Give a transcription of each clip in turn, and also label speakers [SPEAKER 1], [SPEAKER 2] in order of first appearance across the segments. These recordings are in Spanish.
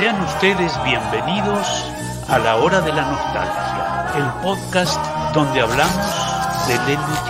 [SPEAKER 1] Sean ustedes bienvenidos a la hora de la nostalgia, el podcast donde hablamos de Lelutier.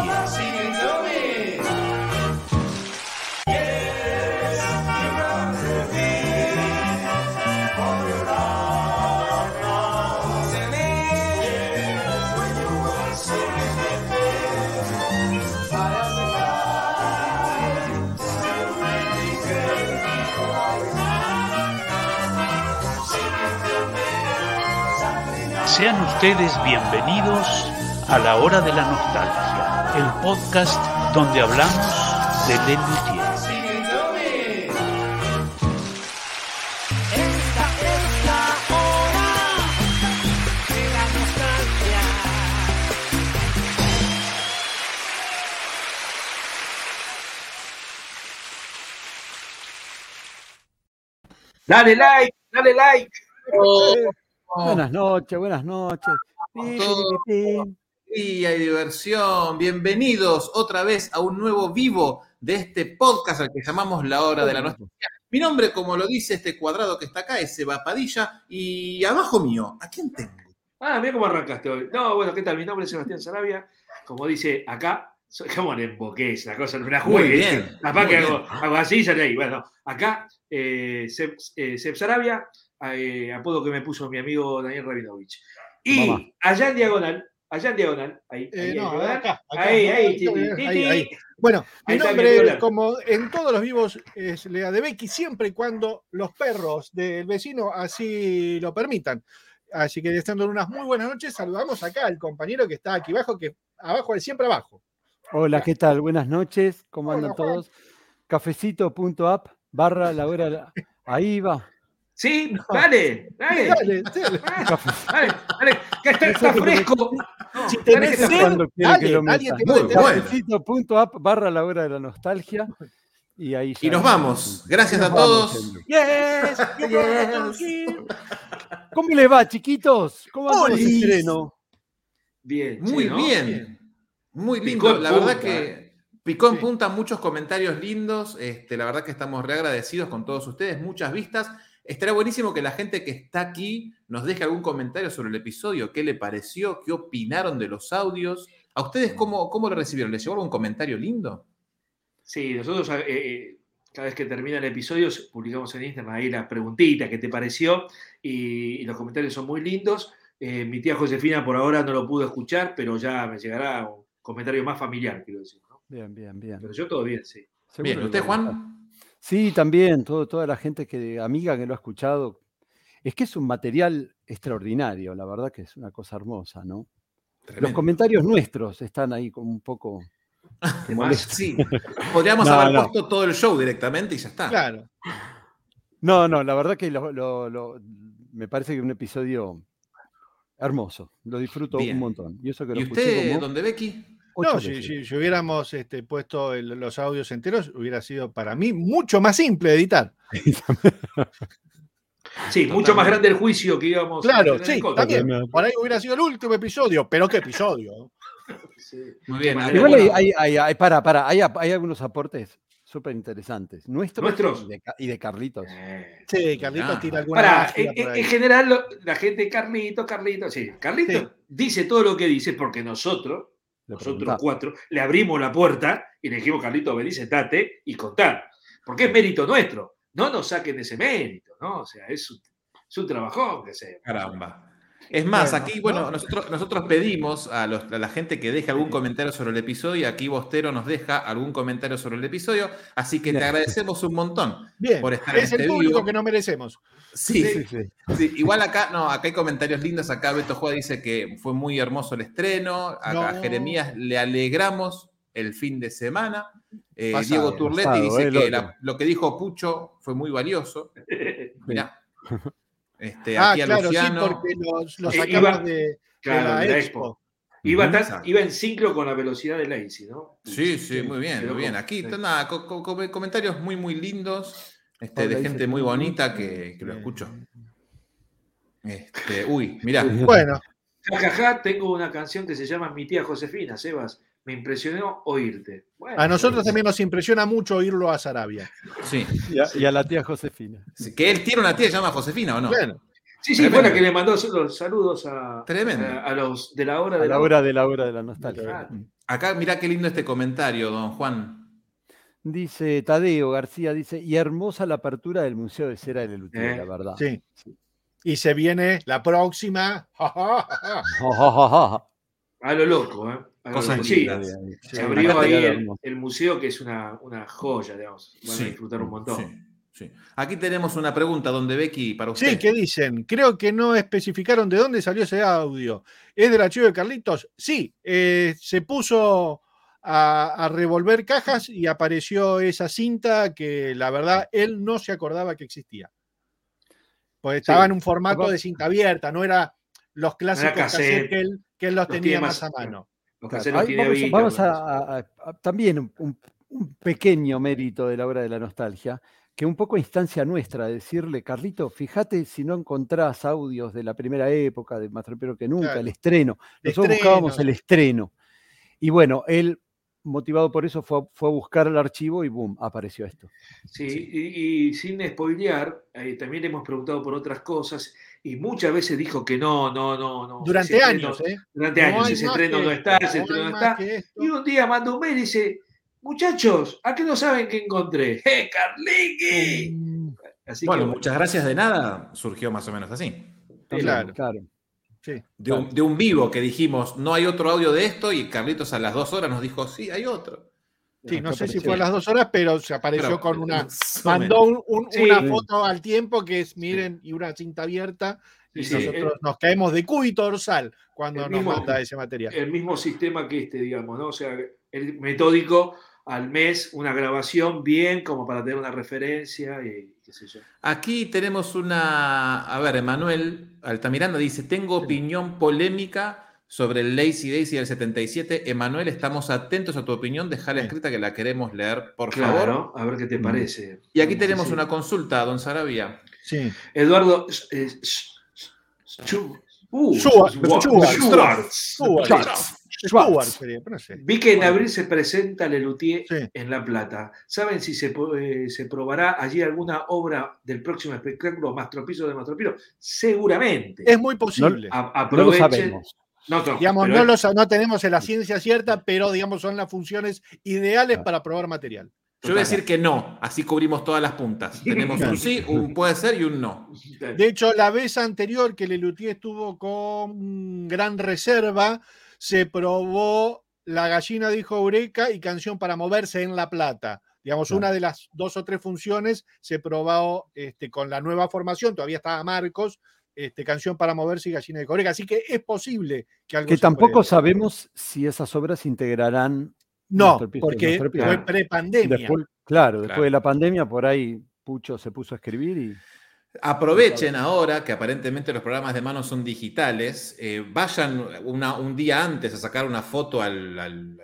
[SPEAKER 1] Sean ustedes bienvenidos a la hora de la nostalgia, el podcast donde hablamos de Lelutier.
[SPEAKER 2] Esta es la hora de la nostalgia.
[SPEAKER 3] Dale like, dale like.
[SPEAKER 4] Buenas noches, buenas noches.
[SPEAKER 3] Todo.
[SPEAKER 4] pi.
[SPEAKER 3] Y hay diversión. Bienvenidos otra vez a un nuevo vivo de este podcast al que llamamos La Hora de la Nostalgia. Mi nombre, como lo dice este cuadrado que está acá, es Seba Padilla. Y abajo mío, ¿a quién tengo?
[SPEAKER 5] Ah, mira cómo arrancaste hoy. No, bueno, ¿qué tal? Mi nombre es Sebastián Sarabia. Como dice acá, soy como en emboqué, la cosa, no me la
[SPEAKER 3] Muy
[SPEAKER 5] juegue.
[SPEAKER 3] bien,
[SPEAKER 5] Capaz que hago, hago así y sale ahí. Bueno, acá, eh, Seb, eh, Seb Sarabia, eh, apodo que me puso mi amigo Daniel Rabinovich. Y
[SPEAKER 4] Mamá.
[SPEAKER 5] allá en diagonal, allá en diagonal, ahí,
[SPEAKER 6] Eh,
[SPEAKER 5] ahí en
[SPEAKER 6] no,
[SPEAKER 5] diagonal,
[SPEAKER 6] acá, acá.
[SPEAKER 5] ahí, ahí,
[SPEAKER 6] Ahí,
[SPEAKER 5] ti, ti,
[SPEAKER 6] ahí,
[SPEAKER 5] ti,
[SPEAKER 6] ahí.
[SPEAKER 5] ti.
[SPEAKER 6] Bueno, mi nombre, como en todos los vivos, es Lea de Becky, siempre y cuando los perros del vecino así lo permitan. Así que estando en unas muy buenas noches, saludamos acá al compañero que está aquí abajo, que abajo es siempre abajo.
[SPEAKER 4] Hola, ¿qué tal? Buenas noches, ¿cómo
[SPEAKER 6] Hola,
[SPEAKER 4] andan
[SPEAKER 6] Juan.
[SPEAKER 4] todos? Cafecito.app barra la hora. Ahí va.
[SPEAKER 5] Sí, dale, dale.
[SPEAKER 6] Dale, dale.
[SPEAKER 4] Café-
[SPEAKER 5] Dale, dale, que está, está fresco. No,
[SPEAKER 6] Si
[SPEAKER 5] dale
[SPEAKER 6] tenés sed,
[SPEAKER 4] cuando quiere
[SPEAKER 6] dale,
[SPEAKER 4] que lo
[SPEAKER 6] alguien
[SPEAKER 4] meta.
[SPEAKER 6] te
[SPEAKER 3] Muy
[SPEAKER 6] puede tener-
[SPEAKER 3] bueno.
[SPEAKER 4] Cafecito.app barra la hora de la nostalgia. Y ahí
[SPEAKER 3] Y nos vamos. Gracias a
[SPEAKER 4] Nos vamos,
[SPEAKER 3] todos.
[SPEAKER 6] Yes, yes.
[SPEAKER 4] ¿Cómo le va, chiquitos? ¿Cómo ese
[SPEAKER 3] Olis.
[SPEAKER 4] estreno?
[SPEAKER 5] Bien,
[SPEAKER 3] Muy
[SPEAKER 5] ¿no?
[SPEAKER 3] bien. Muy
[SPEAKER 5] Picó
[SPEAKER 3] lindo.
[SPEAKER 5] en
[SPEAKER 3] La verdad que picó en
[SPEAKER 6] Sí.
[SPEAKER 3] punta muchos comentarios lindos. Este, la verdad que estamos reagradecidos con todos ustedes. Muchas vistas. Estaría buenísimo que la gente que está aquí nos deje algún comentario sobre el episodio. ¿Qué le pareció? ¿Qué opinaron de los audios? ¿A ustedes cómo, cómo lo recibieron? ¿Les llegó algún comentario lindo?
[SPEAKER 5] Sí, nosotros eh, eh, cada vez que termina el episodio publicamos en Instagram ahí la preguntita, ¿qué te pareció? Y, y los comentarios son muy lindos. Eh, mi tía Josefina por ahora no lo pudo escuchar, pero ya me llegará un comentario más familiar, quiero decir. ¿no?
[SPEAKER 4] Bien, bien, bien.
[SPEAKER 5] Pero yo todo bien, sí.
[SPEAKER 4] Seguro
[SPEAKER 3] Bien, ¿usted. Juan?
[SPEAKER 4] Sí, también, todo, toda la gente que, amiga que lo ha escuchado. Es que es un material extraordinario, la verdad que es una cosa hermosa, ¿no? Los comentarios nuestros están ahí como un poco.
[SPEAKER 3] Sí. Podríamos
[SPEAKER 4] No,
[SPEAKER 3] haber
[SPEAKER 4] no.
[SPEAKER 3] puesto todo el show directamente y ya está.
[SPEAKER 6] Claro.
[SPEAKER 4] No, no, la verdad que lo- lo- lo- me parece que es un episodio hermoso. Lo disfruto
[SPEAKER 3] Bien.
[SPEAKER 4] un montón. Y eso que lo
[SPEAKER 3] ¿Y
[SPEAKER 4] escuché
[SPEAKER 3] usted,
[SPEAKER 4] como
[SPEAKER 3] donde Becky?
[SPEAKER 4] Ocho
[SPEAKER 6] No, si,
[SPEAKER 4] veces.
[SPEAKER 6] si- si hubiéramos este, puesto el- los audios enteros, hubiera sido para mí mucho más simple de editar.
[SPEAKER 5] Sí, mucho más grande el juicio que íbamos
[SPEAKER 6] Claro,
[SPEAKER 5] tener en
[SPEAKER 6] sí, también. Por ahí hubiera sido el último episodio, pero ¿qué episodio?
[SPEAKER 5] Sí.
[SPEAKER 3] Muy bien. A
[SPEAKER 4] Igual
[SPEAKER 5] Bueno.
[SPEAKER 4] hay, hay, hay- hay- para, para, hay, algunos aportes súper interesantes. Nuestros,
[SPEAKER 5] ¿Nuestros?
[SPEAKER 4] Y, de, Ca- y de Carlitos.
[SPEAKER 5] Eh,
[SPEAKER 6] Sí, Carlitos
[SPEAKER 3] Ah.
[SPEAKER 6] tira alguna
[SPEAKER 5] Para, en,
[SPEAKER 6] por
[SPEAKER 5] en-
[SPEAKER 6] ahí.
[SPEAKER 5] en general, lo- la gente, Carlito, Carlito, sí, Carlito
[SPEAKER 6] Sí.
[SPEAKER 5] dice todo lo que dice porque nosotros, nosotros
[SPEAKER 4] preguntaba.
[SPEAKER 5] cuatro, le abrimos la puerta y le dijimos, Carlito, vení, sentate y contar. Porque es mérito nuestro. No nos saquen ese mérito, ¿no? O sea, es un, es un trabajón que se.
[SPEAKER 3] Caramba. Es más,
[SPEAKER 6] Bueno,
[SPEAKER 3] aquí, bueno,
[SPEAKER 6] ¿no?
[SPEAKER 3] nosotros, nosotros pedimos a, los- a la gente que deje algún comentario sobre el episodio y aquí Bostero nos deja algún comentario sobre el episodio, así que te agradecemos un montón.
[SPEAKER 6] Bien,
[SPEAKER 3] por estar en
[SPEAKER 6] es el
[SPEAKER 3] este
[SPEAKER 6] público
[SPEAKER 3] vivo.
[SPEAKER 6] que no merecemos.
[SPEAKER 3] Sí,
[SPEAKER 4] Sí, sí.
[SPEAKER 3] sí, igual acá, no, acá hay comentarios lindos, acá Beto Juárez dice que fue muy hermoso el estreno, acá a
[SPEAKER 6] No.
[SPEAKER 3] Jeremías le alegramos el fin de semana, Eh,
[SPEAKER 6] Pasado,
[SPEAKER 3] Diego Turletti
[SPEAKER 4] pasado,
[SPEAKER 3] dice
[SPEAKER 4] eh, el
[SPEAKER 3] que la- lo que dijo Pucho fue muy valioso, mirá. Este,
[SPEAKER 6] Ah,
[SPEAKER 3] aquí a
[SPEAKER 6] claro,
[SPEAKER 3] Luciano.
[SPEAKER 6] sí, porque los, los
[SPEAKER 5] Eh,
[SPEAKER 6] sacamos
[SPEAKER 5] iba-
[SPEAKER 6] de, la
[SPEAKER 5] de la
[SPEAKER 6] expo.
[SPEAKER 5] expo. Iba, tan-
[SPEAKER 3] Exacto.
[SPEAKER 5] iba en ciclo con la velocidad de Lazy, ¿no?
[SPEAKER 3] Sí, sí, muy bien, muy bien. Aquí,
[SPEAKER 5] sí.
[SPEAKER 3] nada, co- co- co- comentarios muy, muy lindos, este, de gente muy bonita que, que lo escucho. Este, uy, mirá.
[SPEAKER 6] Bueno,
[SPEAKER 5] Jajaja, tengo una canción que se llama Mi tía Josefina, Sebas. Me impresionó oírte. Bueno,
[SPEAKER 6] A nosotros también nos impresiona mucho oírlo a Sarabia.
[SPEAKER 3] Sí.
[SPEAKER 4] Y a, y a la tía Josefina.
[SPEAKER 3] Sí, Que él tiene una tía que se llama Josefina, ¿o no?
[SPEAKER 6] Bueno,
[SPEAKER 5] Sí, sí, fue la que le mandó los saludos a,
[SPEAKER 3] Tremendo.
[SPEAKER 5] a, a los de la hora de
[SPEAKER 4] la hora de la hora de la nostalgia.
[SPEAKER 5] Claro.
[SPEAKER 3] Acá, mirá qué lindo este comentario, don Juan.
[SPEAKER 4] Dice Tadeo García, dice, y hermosa la apertura del Museo de Cera de Lelutier,
[SPEAKER 5] Eh,
[SPEAKER 4] la verdad.
[SPEAKER 6] sí. Y se viene la próxima.
[SPEAKER 5] A lo loco, ¿eh? A lo
[SPEAKER 3] Cosas
[SPEAKER 5] loco. Sí, se abrió ahí el, museo, que es una, una joya, digamos. Van
[SPEAKER 3] Sí,
[SPEAKER 5] a disfrutar un montón.
[SPEAKER 3] Sí, sí. Aquí tenemos una pregunta, donde Becky, para usted.
[SPEAKER 6] Sí, ¿qué dicen? Creo que no especificaron de dónde salió ese audio. ¿Es del archivo de Carlitos? Sí, eh, se puso a, a revolver cajas y apareció esa cinta que la verdad él no se acordaba que existía. Pues estaba
[SPEAKER 5] Sí.
[SPEAKER 6] en un formato de cinta abierta, no era los clásicos
[SPEAKER 5] cassette.
[SPEAKER 6] cassette que él, que él los,
[SPEAKER 5] Los
[SPEAKER 6] tenía más
[SPEAKER 5] más-
[SPEAKER 6] a mano.
[SPEAKER 5] Los
[SPEAKER 4] Claro.
[SPEAKER 5] caseros
[SPEAKER 4] Ahí
[SPEAKER 5] tiene
[SPEAKER 4] vamos,
[SPEAKER 5] Vita,
[SPEAKER 4] vamos
[SPEAKER 5] bueno,
[SPEAKER 4] a, a- a- también un, pequeño mérito de la hora de la nostalgia, que un poco a instancia nuestra, decirle, Carlito, fíjate si no encontrás audios de la primera época, de Más que nunca,
[SPEAKER 6] Claro.
[SPEAKER 4] el estreno. Nosotros buscábamos el estreno. Y bueno, él, motivado por eso, fue, a- fue a buscar el archivo y boom, apareció esto.
[SPEAKER 5] Sí, Y, y sin spoilear, eh, también hemos preguntado por otras cosas y muchas veces dijo que no, no, no, no.
[SPEAKER 6] Durante
[SPEAKER 5] ese
[SPEAKER 6] años,
[SPEAKER 5] estreno-
[SPEAKER 6] ¿eh?
[SPEAKER 5] Durante
[SPEAKER 6] No
[SPEAKER 5] años, ese estreno
[SPEAKER 6] que
[SPEAKER 5] no está, ese
[SPEAKER 6] no
[SPEAKER 5] estreno no está. Y un día manda un mail y dice, muchachos, ¿a qué no saben qué encontré? ¡Eh, Carliqui!
[SPEAKER 6] Mm,
[SPEAKER 5] Así
[SPEAKER 3] Bueno,
[SPEAKER 5] que
[SPEAKER 3] muchas gracias de nada, surgió más o menos así.
[SPEAKER 6] Claro.
[SPEAKER 4] claro.
[SPEAKER 6] Sí.
[SPEAKER 3] De un, de un vivo que dijimos, no hay otro audio de esto, y Carlitos a las dos horas nos dijo, sí, hay otro.
[SPEAKER 6] Sí, no sé si fue a las dos horas, pero se apareció
[SPEAKER 3] Pero,
[SPEAKER 6] con una. Mandó
[SPEAKER 3] menos.
[SPEAKER 6] un- un-
[SPEAKER 5] Sí.
[SPEAKER 6] una foto al tiempo que es, miren, y una cinta abierta. Y
[SPEAKER 5] Sí,
[SPEAKER 6] nosotros
[SPEAKER 5] el-
[SPEAKER 6] nos caemos de cúbito dorsal cuando nos
[SPEAKER 5] mismo-
[SPEAKER 6] manda ese material.
[SPEAKER 5] el mismo sistema que este, digamos, ¿no? O sea, el metódico al mes, una grabación bien como para tener una referencia y qué sé yo.
[SPEAKER 3] Aquí tenemos una. A ver, Emanuel Altamiranda dice: Tengo opinión polémica sobre el Lazy Daisy del 77. Emanuel, estamos atentos a tu opinión. Dejala
[SPEAKER 6] Sí.
[SPEAKER 3] escrita que la queremos leer, por favor.
[SPEAKER 5] Claro, a ver qué te
[SPEAKER 4] Mm.
[SPEAKER 5] parece.
[SPEAKER 3] Y aquí tenemos
[SPEAKER 5] sí.
[SPEAKER 3] una consulta, don Sarabia.
[SPEAKER 6] Sí.
[SPEAKER 5] Eduardo eh, uh,
[SPEAKER 6] Schwartz, Stuart sería, pero no sé.
[SPEAKER 5] Vi que en abril se presenta Lelutier
[SPEAKER 6] Sí.
[SPEAKER 5] en La Plata. ¿Saben si se, eh, se probará allí alguna obra del próximo espectáculo Mastropillo de Mastropilo? Seguramente.
[SPEAKER 6] Es muy posible.
[SPEAKER 5] A-
[SPEAKER 4] No lo
[SPEAKER 5] aprovechen.
[SPEAKER 4] sabemos.
[SPEAKER 5] No, no,
[SPEAKER 6] digamos, no, no tenemos la ciencia cierta, pero digamos son las funciones ideales
[SPEAKER 4] Claro.
[SPEAKER 6] para probar material.
[SPEAKER 3] Yo voy a decir que no, así cubrimos todas las puntas. Tenemos un sí, un puede ser y un no.
[SPEAKER 6] De hecho, la vez anterior que Lelutier estuvo con Gran Reserva, se probó La gallina dijo Eureka y Canción para moverse en La Plata. Digamos,
[SPEAKER 4] Claro.
[SPEAKER 6] una de las dos o tres funciones se probó este, con la nueva formación, todavía estaba Marcos, este, Canción para moverse y Gallina dijo Eureka. Así que es posible que algo
[SPEAKER 4] Que
[SPEAKER 6] se
[SPEAKER 4] tampoco
[SPEAKER 6] pruebe.
[SPEAKER 4] sabemos si esas obras integrarán.
[SPEAKER 6] No, porque fue
[SPEAKER 5] Claro.
[SPEAKER 6] pre-pandemia.
[SPEAKER 4] Después, claro, después
[SPEAKER 3] Claro.
[SPEAKER 4] de la pandemia, por ahí Pucho se puso a escribir y.
[SPEAKER 3] Aprovechen ahora que aparentemente los programas de mano son digitales, eh, vayan una- un día antes a sacar una foto al, al-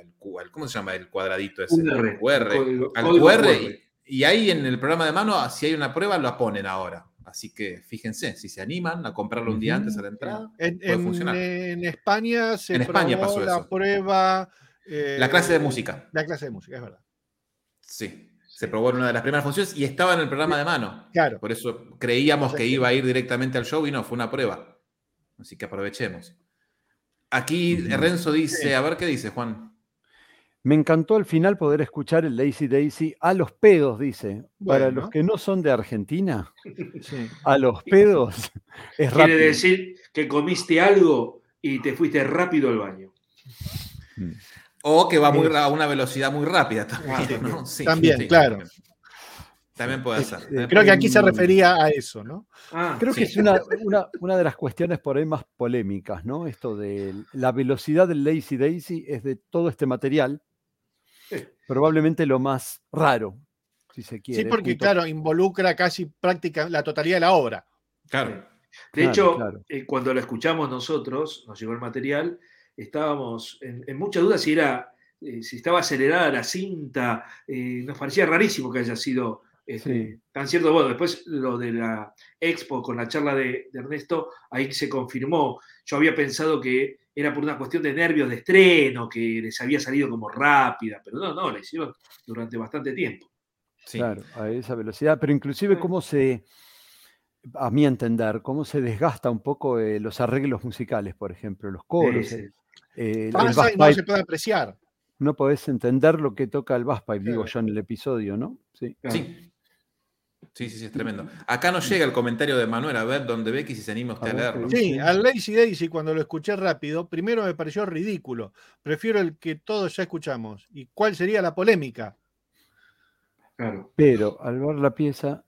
[SPEAKER 3] ¿cómo se llama el cuadradito ese?
[SPEAKER 5] QR,
[SPEAKER 3] Al QR,
[SPEAKER 5] código-
[SPEAKER 3] al
[SPEAKER 5] código
[SPEAKER 3] QR,
[SPEAKER 5] QR.
[SPEAKER 3] y, y ahí en el programa de mano, si hay una prueba, la ponen ahora. Así que fíjense, si se animan a comprarlo un día antes a la entrada,
[SPEAKER 6] En,
[SPEAKER 3] puede
[SPEAKER 6] en-
[SPEAKER 3] funcionar.
[SPEAKER 6] en España se
[SPEAKER 3] En España
[SPEAKER 6] probó
[SPEAKER 3] pasó
[SPEAKER 6] la
[SPEAKER 3] eso.
[SPEAKER 6] prueba. eh,
[SPEAKER 3] La clase de música.
[SPEAKER 6] La clase de música, es verdad.
[SPEAKER 3] Sí, se probó en una de las primeras funciones y estaba en el programa de mano.
[SPEAKER 6] Claro.
[SPEAKER 3] Por eso creíamos que iba a ir directamente al show y no, fue una prueba. Así que aprovechemos. Aquí. Renzo dice, a ver qué dice Juan.
[SPEAKER 4] Me encantó al final poder escuchar el Lazy Daisy a los pedos, dice. Para los que no son de Argentina,
[SPEAKER 6] Sí.
[SPEAKER 4] a los pedos es
[SPEAKER 5] Quiere
[SPEAKER 4] rápido.
[SPEAKER 5] decir que comiste algo y te fuiste rápido al baño.
[SPEAKER 4] Mm.
[SPEAKER 3] O que va muy a una velocidad muy rápida también.
[SPEAKER 6] Ah,
[SPEAKER 3] ¿no? Sí,
[SPEAKER 6] también,
[SPEAKER 3] sí,
[SPEAKER 6] claro.
[SPEAKER 3] También, También puede ser. También
[SPEAKER 6] Creo que aquí se refería a eso, ¿no?
[SPEAKER 5] Ah,
[SPEAKER 4] Creo
[SPEAKER 3] Sí.
[SPEAKER 4] que es una, una- una de las cuestiones por ahí más polémicas, ¿no? Esto de la velocidad del Lazy Daisy es de todo este material,
[SPEAKER 5] Sí.
[SPEAKER 4] probablemente lo más raro, si se quiere.
[SPEAKER 6] Sí, porque
[SPEAKER 4] junto-
[SPEAKER 6] claro, involucra casi práctica la totalidad de la obra.
[SPEAKER 3] Claro.
[SPEAKER 5] De
[SPEAKER 4] Claro,
[SPEAKER 5] hecho,
[SPEAKER 4] claro.
[SPEAKER 5] eh, cuando lo escuchamos nosotros, nos llegó el material, estábamos en, en mucha duda si era, eh, si estaba acelerada la cinta, eh, nos parecía rarísimo que haya sido Este,
[SPEAKER 4] Sí.
[SPEAKER 5] Tan cierto, bueno, después lo de la expo con la charla de, de Ernesto, ahí se confirmó. Yo había pensado que era por una cuestión de nervios de estreno, que les había salido como rápida, pero no, no, la hicieron durante bastante tiempo.
[SPEAKER 3] Sí.
[SPEAKER 4] Claro, a esa velocidad, pero inclusive cómo se, a mi entender, cómo se desgasta un poco eh, los arreglos musicales, por ejemplo, los coros.
[SPEAKER 5] Sí,
[SPEAKER 4] eh,
[SPEAKER 5] sí.
[SPEAKER 4] el
[SPEAKER 6] Pasa
[SPEAKER 4] bass
[SPEAKER 6] y no se puede apreciar.
[SPEAKER 4] no podés entender lo que toca el bass pipe, digo yo en el episodio, ¿no? Sí.
[SPEAKER 5] Claro.
[SPEAKER 3] Sí. Sí, sí, sí, es tremendo. Acá nos llega el comentario de Manuel, a ver dónde Becky si se anima usted a leerlo.
[SPEAKER 4] ¿qué
[SPEAKER 6] Sí, al Lazy Daisy cuando lo escuché rápido, primero me pareció ridículo. Prefiero el que todos ya escuchamos. ¿Y cuál sería la polémica?
[SPEAKER 5] Claro.
[SPEAKER 4] Pero al ver la pieza,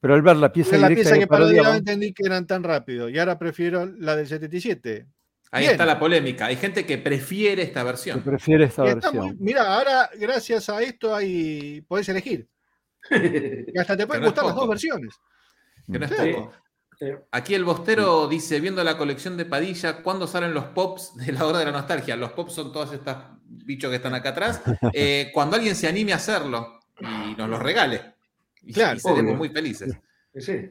[SPEAKER 4] pero al ver la pieza
[SPEAKER 6] la pieza
[SPEAKER 4] que
[SPEAKER 6] que parodiaba
[SPEAKER 4] parodiaban,
[SPEAKER 6] entendí que eran tan rápido. Y ahora prefiero la del 77.
[SPEAKER 3] Ahí
[SPEAKER 6] Bien.
[SPEAKER 3] está la polémica. Hay gente que prefiere esta
[SPEAKER 4] que
[SPEAKER 3] versión.
[SPEAKER 4] prefiere esta
[SPEAKER 6] muy-
[SPEAKER 4] versión.
[SPEAKER 6] mira, ahora gracias a esto hay, podés elegir. Y hasta te pueden gustar las dos versiones.
[SPEAKER 3] Que no es poco. Aquí el bostero dice, viendo la colección de Padilla, ¿cuándo salen los pops de la hora de la nostalgia? Los pops son todos estos bichos que están acá atrás. Eh, cuando alguien se anime a hacerlo y nos los regale. Y,
[SPEAKER 6] Claro,
[SPEAKER 3] y seremos
[SPEAKER 5] obvio.
[SPEAKER 3] muy felices.
[SPEAKER 5] sí.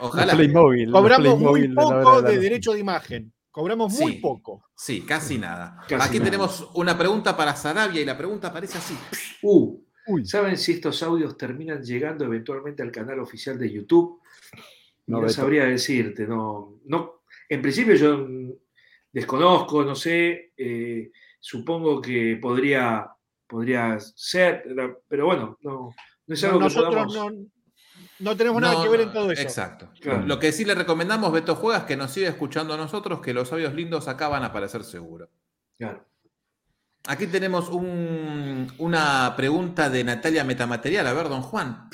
[SPEAKER 3] Ojalá.
[SPEAKER 4] Playmobil,
[SPEAKER 6] Cobramos muy poco de derecho de imagen. Cobramos muy
[SPEAKER 3] Sí.
[SPEAKER 6] poco.
[SPEAKER 3] Sí, casi nada.
[SPEAKER 5] Casi
[SPEAKER 3] Aquí
[SPEAKER 5] nada.
[SPEAKER 3] tenemos una pregunta para Sarabia y la pregunta parece así.
[SPEAKER 5] Uh,
[SPEAKER 4] Uy,
[SPEAKER 5] ¿Saben si estos audios terminan llegando eventualmente al canal oficial de YouTube?
[SPEAKER 4] No,
[SPEAKER 5] No, sabría decirte, no, no. En principio yo desconozco, no sé, eh, supongo que podría, podría ser, pero- bueno, no, no es algo que
[SPEAKER 6] Nosotros
[SPEAKER 5] podamos.
[SPEAKER 6] no, no tenemos nada
[SPEAKER 3] No,
[SPEAKER 6] que ver en todo eso.
[SPEAKER 3] Exacto.
[SPEAKER 5] Claro.
[SPEAKER 3] Lo que sí le recomendamos, Beto Juegas, que nos siga escuchando a nosotros, que los audios lindos acá van a aparecer seguro.
[SPEAKER 5] Claro.
[SPEAKER 3] Aquí tenemos un- una pregunta de Natalia Metamaterial. A ver, don Juan.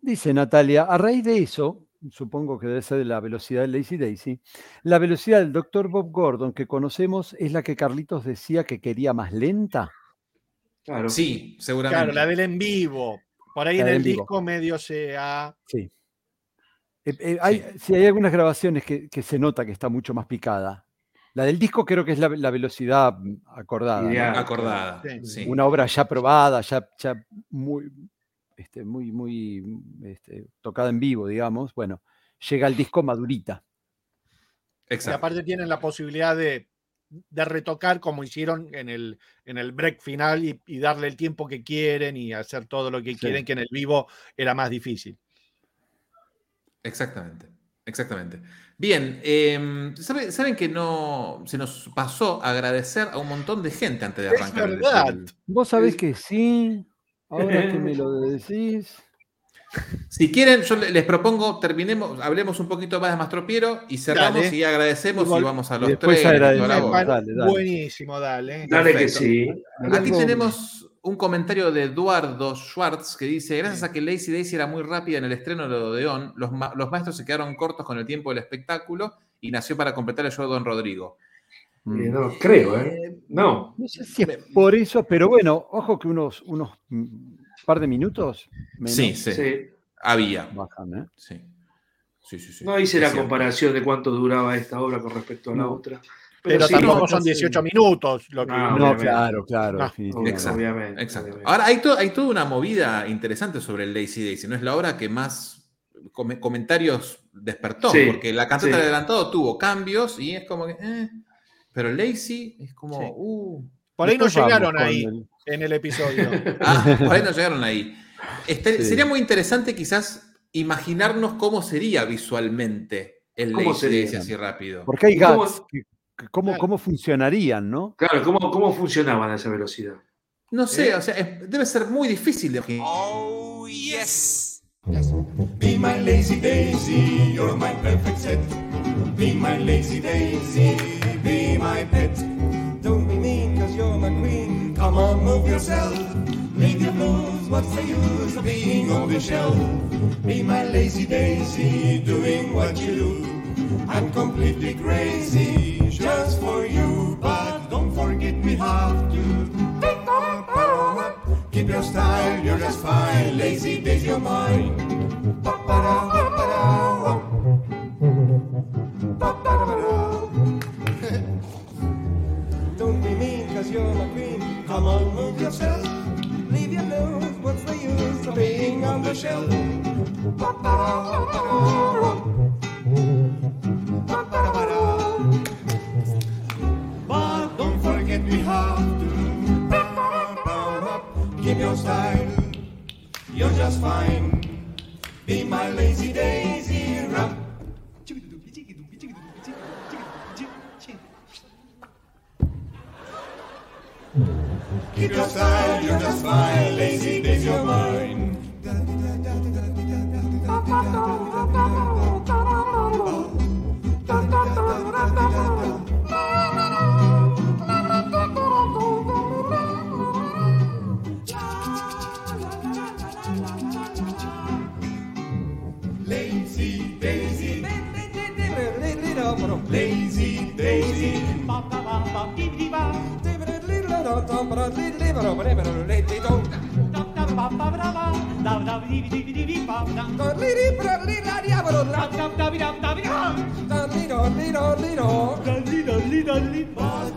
[SPEAKER 4] Dice Natalia, a raíz de eso, supongo que debe ser de la velocidad del Lazy Daisy, la velocidad del Dr. Bob Gordon que conocemos es la que Carlitos decía que quería más lenta.
[SPEAKER 5] Claro.
[SPEAKER 3] Sí, seguramente.
[SPEAKER 6] Claro, la del en vivo. Por ahí en el disco medio se ha.
[SPEAKER 4] Sí. Eh, eh, hay, sí, hay algunas grabaciones que, que se nota que está mucho más picada. La del disco creo que es la, la velocidad mm, acordada.
[SPEAKER 3] Acordada.
[SPEAKER 6] Sí.
[SPEAKER 3] sí.
[SPEAKER 4] Una obra ya probada, ya, ya muy, este, muy, muy este, tocada en vivo, digamos. Bueno, llega el disco madurita.
[SPEAKER 6] Y
[SPEAKER 3] Exacto.
[SPEAKER 6] aparte tienen la posibilidad de, de retocar como hicieron en el, en el break final y, y darle el tiempo que quieren y hacer todo lo que
[SPEAKER 4] Sí.
[SPEAKER 6] quieren, que en el vivo era más difícil.
[SPEAKER 3] Exactamente. Exactamente. Bien, eh, ¿sabe- ¿saben que no se nos pasó a agradecer a un montón de gente antes de arrancar el-
[SPEAKER 6] verdad.
[SPEAKER 3] el-
[SPEAKER 4] Vos sabés que sí, ahora que me lo decís.
[SPEAKER 3] Si quieren, yo le- les propongo, terminemos, hablemos un poquito más de Mastropiero y cerramos
[SPEAKER 6] Dale.
[SPEAKER 3] y agradecemos
[SPEAKER 6] Y
[SPEAKER 3] vamos a los tres.
[SPEAKER 4] dale, dale.
[SPEAKER 6] Buenísimo, dale.
[SPEAKER 5] Dale que sí.
[SPEAKER 3] Aquí
[SPEAKER 4] Algo-
[SPEAKER 3] tenemos un comentario de Eduardo Schwartz que dice: Gracias a que Lazy Daisy era muy rápida en el estreno de Odeón, los, ma- los maestros se quedaron cortos con el tiempo del espectáculo y nació para completar el show de Don Rodrigo.
[SPEAKER 5] Eh, no, creo, ¿eh? No.
[SPEAKER 4] No sé si es por eso, pero bueno, ojo que unos, unos mm, par de minutos menos
[SPEAKER 3] Sí, sí,
[SPEAKER 5] Sí.
[SPEAKER 3] había.
[SPEAKER 4] bajan, ¿eh?
[SPEAKER 3] Sí. Sí, sí, sí.
[SPEAKER 5] No hice la comparación de cuánto duraba esta obra con respecto a la
[SPEAKER 4] No.
[SPEAKER 5] otra.
[SPEAKER 6] Pero
[SPEAKER 5] sí,
[SPEAKER 6] tampoco
[SPEAKER 5] no,
[SPEAKER 6] son
[SPEAKER 5] no,
[SPEAKER 6] 18
[SPEAKER 5] sí.
[SPEAKER 6] minutos. Lo que,
[SPEAKER 4] No,
[SPEAKER 5] obviamente.
[SPEAKER 4] claro, claro, definitivamente.
[SPEAKER 3] Exacto.
[SPEAKER 5] Obviamente,
[SPEAKER 3] Exacto.
[SPEAKER 5] obviamente.
[SPEAKER 3] Ahora, hay, to- hay toda una movida interesante sobre el Lazy Daisy. No es la obra que más come- comentarios despertó,
[SPEAKER 5] Sí,
[SPEAKER 3] porque la cantata
[SPEAKER 5] sí.
[SPEAKER 3] de adelantado tuvo cambios y es como que. eh, pero el Lazy es como.
[SPEAKER 6] Sí.
[SPEAKER 3] uh,
[SPEAKER 6] por ahí no llegaron ahí
[SPEAKER 4] el-
[SPEAKER 6] en el episodio.
[SPEAKER 3] Ah, por ahí no llegaron ahí. Este-
[SPEAKER 4] Sí.
[SPEAKER 3] Sería muy interesante quizás imaginarnos cómo sería visualmente el
[SPEAKER 5] ¿Cómo
[SPEAKER 3] Lazy
[SPEAKER 5] sería?
[SPEAKER 3] Daisy así rápido.
[SPEAKER 4] Porque hay
[SPEAKER 5] ¿Y cómo-
[SPEAKER 4] gags, cómo,
[SPEAKER 6] Claro.
[SPEAKER 4] cómo funcionarían, ¿no?
[SPEAKER 5] Claro, ¿cómo, cómo funcionaban a esa velocidad?
[SPEAKER 3] No sé,
[SPEAKER 6] ¿Eh?
[SPEAKER 3] o sea, es- debe ser muy difícil de.
[SPEAKER 2] Oh, yes.
[SPEAKER 7] Be my lazy daisy, you're my perfect set. Be my lazy daisy, be my pet. Move yourself. Leave your blues, what's the use of being on the shelf? Be my lazy daisy, doing what you do. I'm completely crazy, just for you. But don't forget we have to. Keep your style, you're just fine. Lazy days, you're mine. Don't be mean, cause you're my. Come on, move yourself. leave your lose. What's the use of being on the shelf? But don't forget we have to keep your style. You're just fine. Be my lazy daisy. Keep your style, you're just fine. Lazy days, you're mine. Lazy daisy. Lazy daisy.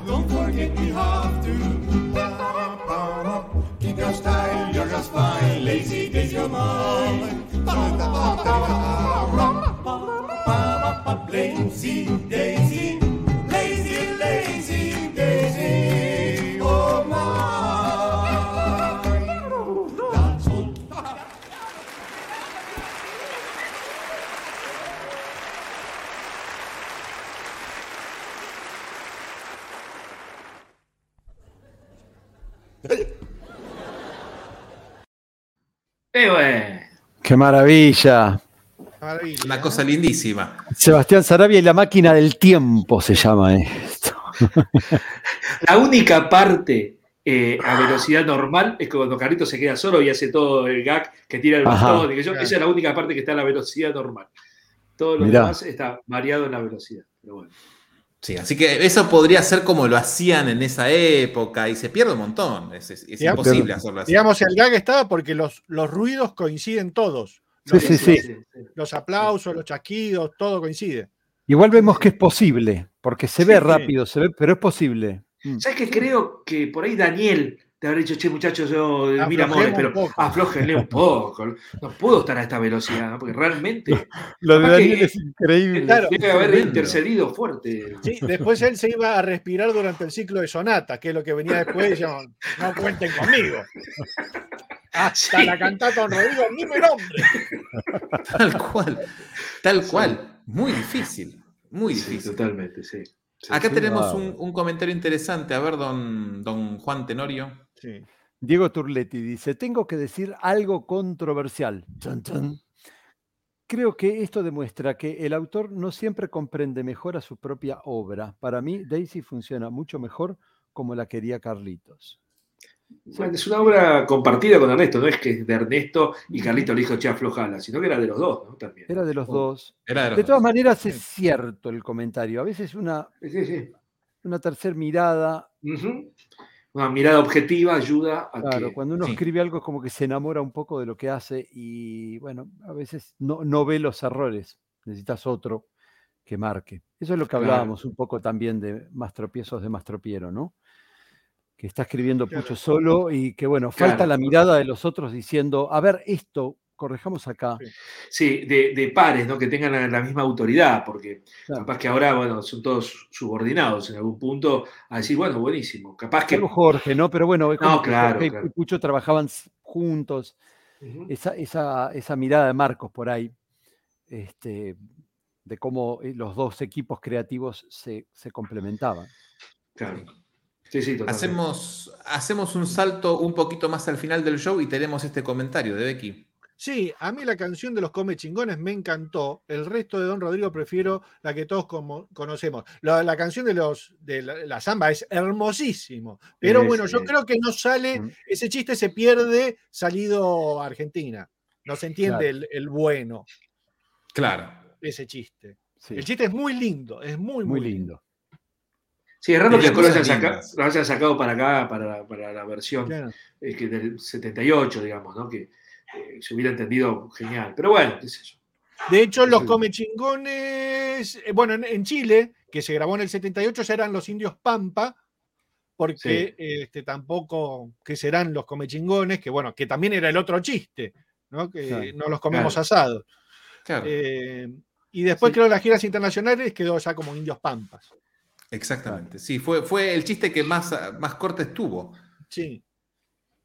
[SPEAKER 7] Don't forget we have to. Keep your style, you're just fine. Lazy days, you're mine. Lazy daisy,
[SPEAKER 5] Bueno.
[SPEAKER 4] ¡Qué maravilla!
[SPEAKER 6] Maravilla.
[SPEAKER 3] Una cosa lindísima.
[SPEAKER 4] Sebastián Sarabia y la máquina del tiempo se llama esto.
[SPEAKER 5] La única parte eh, a velocidad normal es cuando Carlito se queda solo y hace todo el gag que tira el
[SPEAKER 4] Ajá.
[SPEAKER 5] bastón. y que yo- esa es la única parte que está a la velocidad normal. Todo lo
[SPEAKER 4] Mirá.
[SPEAKER 5] demás está variado en la velocidad. Pero bueno.
[SPEAKER 3] Sí, así que eso podría ser como lo hacían en esa época y se pierde un montón. Es, es- es
[SPEAKER 6] Digamos-
[SPEAKER 3] imposible hacerlo así.
[SPEAKER 6] Digamos, el gag estaba porque los, los ruidos coinciden todos.
[SPEAKER 4] Sí,
[SPEAKER 6] Los,
[SPEAKER 4] sí, sí.
[SPEAKER 6] los aplausos, los chasquidos, todo coincide.
[SPEAKER 4] Igual vemos que es posible, porque se ve
[SPEAKER 6] Sí.
[SPEAKER 4] rápido, se ve, pero es posible.
[SPEAKER 5] ¿Sabes qué? Creo que por ahí Daniel te habrá dicho, che, muchachos, yo mira amores, pero
[SPEAKER 6] un
[SPEAKER 5] un poco. No puedo estar a esta velocidad, ¿no? porque realmente
[SPEAKER 4] Lo de
[SPEAKER 5] que-
[SPEAKER 4] Daniel es increíble.
[SPEAKER 6] Claro.
[SPEAKER 5] debe haber
[SPEAKER 3] tremendo.
[SPEAKER 5] intercedido fuerte.
[SPEAKER 6] Sí, después él se iba a respirar durante el ciclo de sonata, que es lo que venía después. y decía, no cuenten conmigo. Hasta
[SPEAKER 5] Sí.
[SPEAKER 6] la cantata Don Rodrigo, ni me nombre.
[SPEAKER 3] Tal cual. Tal cual. Muy difícil. Muy
[SPEAKER 5] Sí,
[SPEAKER 3] difícil.
[SPEAKER 5] totalmente, sí.
[SPEAKER 3] Acá tenemos un, un comentario interesante. A ver, don, don Juan Tenorio.
[SPEAKER 6] Sí.
[SPEAKER 4] Diego Turletti dice, tengo que decir algo controversial. Creo que esto demuestra que el autor no siempre comprende mejor a su propia obra. Para mí, Daisy funciona mucho mejor como la quería Carlitos.
[SPEAKER 5] Bueno, es una obra compartida con Ernesto, no es que es de Ernesto y Carlito le dijo, che, aflojala, sino que era de los dos, ¿no? También.
[SPEAKER 4] Era de los
[SPEAKER 5] Oh.
[SPEAKER 4] dos.
[SPEAKER 3] Era de los
[SPEAKER 4] De todas
[SPEAKER 3] dos.
[SPEAKER 4] maneras, es cierto el comentario. A veces una,
[SPEAKER 5] Sí, sí.
[SPEAKER 4] una tercera mirada.
[SPEAKER 5] Una mirada objetiva ayuda a
[SPEAKER 4] claro,
[SPEAKER 5] que...
[SPEAKER 4] cuando uno
[SPEAKER 3] sí.
[SPEAKER 4] escribe algo es como que se enamora un poco de lo que hace y, bueno, a veces no, no ve los errores. Necesitas otro que marque. Eso es lo que
[SPEAKER 5] Claro.
[SPEAKER 4] hablábamos un poco también de Más tropiezos de Mastropiero, ¿no? Que está escribiendo
[SPEAKER 6] Claro.
[SPEAKER 4] Pucho solo y que, bueno, falta
[SPEAKER 5] Claro.
[SPEAKER 4] la mirada de los otros diciendo, a ver, esto, corrijamos acá.
[SPEAKER 6] Sí.
[SPEAKER 5] De, de pares, ¿no? Que tengan la, la misma autoridad, porque
[SPEAKER 4] Claro.
[SPEAKER 5] capaz que ahora, bueno, son todos subordinados en algún punto a decir, bueno, buenísimo. Capaz que...
[SPEAKER 4] Salvo Jorge, ¿no? Pero bueno, es
[SPEAKER 5] No, claro,
[SPEAKER 4] Jorge y
[SPEAKER 5] claro.
[SPEAKER 4] Pucho trabajaban juntos. Esa, esa, esa mirada de Marcos por ahí, este, de cómo eh, los dos equipos creativos se, se complementaban.
[SPEAKER 5] Claro. Sí, sí.
[SPEAKER 3] Hacemos, hacemos un salto un poquito más al final del show y tenemos este comentario de Becky.
[SPEAKER 6] Sí, a mí la canción de los Come Chingones me encantó. El resto de Don Rodrigo prefiero la que todos como- conocemos. La, la canción de los de la, la samba es hermosísimo. Pero bueno, yo creo que no sale,
[SPEAKER 4] Mm.
[SPEAKER 6] ese chiste se pierde salido a Argentina. No se entiende
[SPEAKER 4] Claro.
[SPEAKER 6] el, el bueno
[SPEAKER 3] Claro.
[SPEAKER 6] ese chiste.
[SPEAKER 4] Sí,
[SPEAKER 6] El chiste es muy lindo, es muy,
[SPEAKER 4] muy lindo.
[SPEAKER 5] Sí, es raro que después lo
[SPEAKER 3] cosas
[SPEAKER 5] hayan, lo hayan sacado para acá, para, la- para la versión
[SPEAKER 6] Claro.
[SPEAKER 5] eh, que del 78, digamos, ¿no? Que eh, se hubiera entendido genial. Pero bueno, qué sé yo.
[SPEAKER 6] De hecho, los
[SPEAKER 5] Sí.
[SPEAKER 6] Come Chingones, eh, bueno, en, en Chile, que se grabó en el 78, ya eran los indios Pampa, porque este, tampoco, que serán los comechingones, que bueno, que también era el otro chiste, ¿no? Que
[SPEAKER 4] Claro.
[SPEAKER 6] no los comemos
[SPEAKER 5] Claro.
[SPEAKER 6] asados.
[SPEAKER 3] Claro,
[SPEAKER 6] Eh, y después
[SPEAKER 5] Sí.
[SPEAKER 6] creo las giras internacionales quedó ya como indios pampas.
[SPEAKER 3] exactamente. Sí, fue, fue el chiste que más, más cortes tuvo.
[SPEAKER 6] Sí.